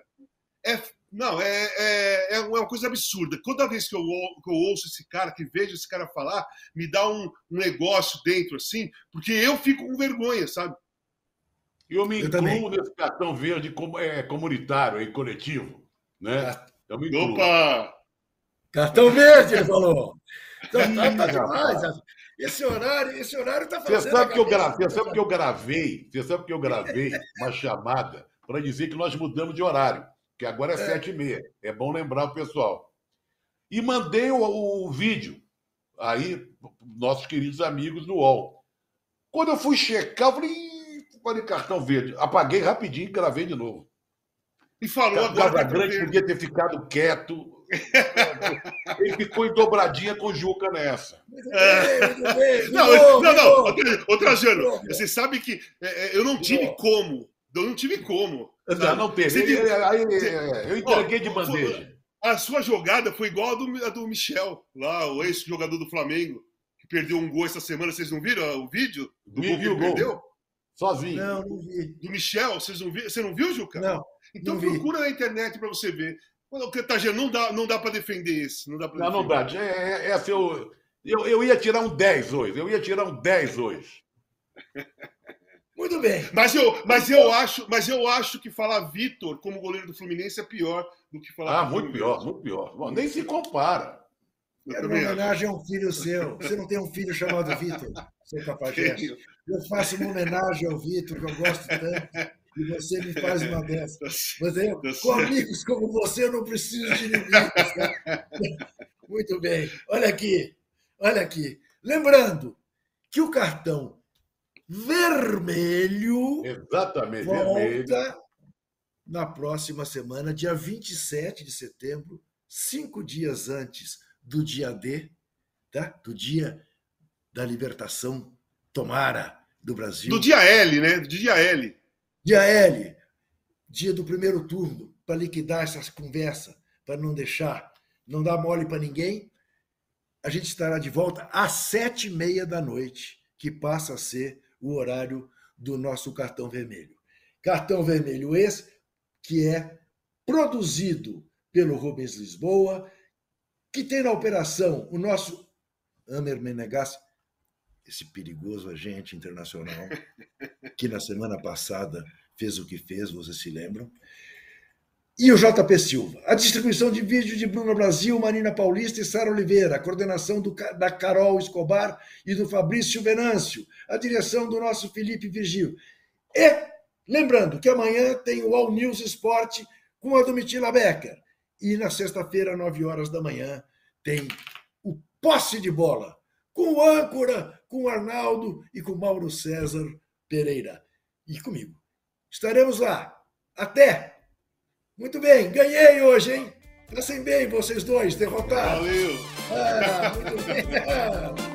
É, não, é, é, é uma coisa absurda. Toda vez que eu, que eu ouço esse cara, que vejo esse cara falar, me dá um, um negócio dentro, assim, porque eu fico com vergonha, sabe? Eu me eu incluo nesse cartão verde como, é, comunitário e coletivo, né? Eu me incluo. Opa! Cartão verde, ele falou. Então, (laughs) tá, tá demais. Esse horário, esse horário tá fazendo. Você sabe, que eu gravei, você sabe que eu gravei, você sabe que eu gravei uma chamada para dizer que nós mudamos de horário que agora é sete é. e meia. É bom lembrar o pessoal. E mandei o, o vídeo aí, nossos queridos amigos do UOL. Quando eu fui checar, eu falei, falei cartão verde. Apaguei rapidinho e gravei de novo. E falou agora. Casa Grande podia ter ficado quieto. (laughs) Ele ficou em dobradinha com o Juca nessa. É. (laughs) Não, não, não. Ô, Trajano, você sabe que é, é, eu não tive como. Eu não tive como. Não, não teve. Ele, ele, aí, eu entreguei de bandeja. A sua jogada foi igual a do, a do Michel, lá, o ex-jogador do Flamengo, que perdeu um gol essa semana. Vocês não viram o vídeo do gol que ele perdeu? Sozinho. Não, não vi. Do Michel, vocês não viram? Você não viu, Juca? Não. Então não procura na internet para você ver. Tá, não dá, não dá para defender esse. Não dá para Não, não dá. É, é, é assim, eu, eu, eu ia tirar um 10 hoje. Eu ia tirar um 10 hoje. (laughs) Muito bem. Mas eu, mas eu acho, mas eu acho que falar Vitor como goleiro do Fluminense é pior do que falar. Ah, muito pior, muito pior. Bom, nem se compara. Quero uma homenagem a um filho seu. Você não tem um filho chamado Vitor, seu capageste. Eu faço uma homenagem ao Vitor, que eu gosto tanto, e você me faz uma dessas. Mas eu, com amigos como você, eu não preciso de inimigos. Tá? Muito bem. Olha aqui, olha aqui. Lembrando que o cartão vermelho. Exatamente, volta vermelho. na próxima semana, dia 27 de setembro, cinco dias antes do dia D, tá? do dia da libertação, tomara, do Brasil. Do dia L, né? Do dia L. Dia L, dia do primeiro turno, para liquidar essa conversa, para não deixar, não dar mole para ninguém. A gente estará de volta às sete e meia da noite, que passa a ser o horário do nosso cartão vermelho. Cartão vermelho esse que é produzido pelo Rubens Lisboa, que tem na operação o nosso Amer Menegas, esse perigoso agente internacional, que na semana passada fez o que fez, vocês se lembram e o JP Silva. A distribuição de vídeo de Bruno Brasil, Marina Paulista e Sara Oliveira. A coordenação do, da Carol Escobar e do Fabrício Venâncio. A direção do nosso Felipe Vigil. E, lembrando que amanhã tem o All News Esporte com a Domitila Becker. E na sexta-feira, nove horas da manhã, tem o Posse de Bola com o âncora, com o Arnaldo e com o Mauro César Pereira. E comigo. Estaremos lá. Até! Muito bem, ganhei hoje, hein? Passem bem vocês dois, derrotados. Valeu! Ah, muito bem. (laughs)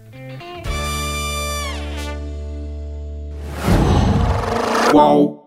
uol.com.br/podcasts. Qual?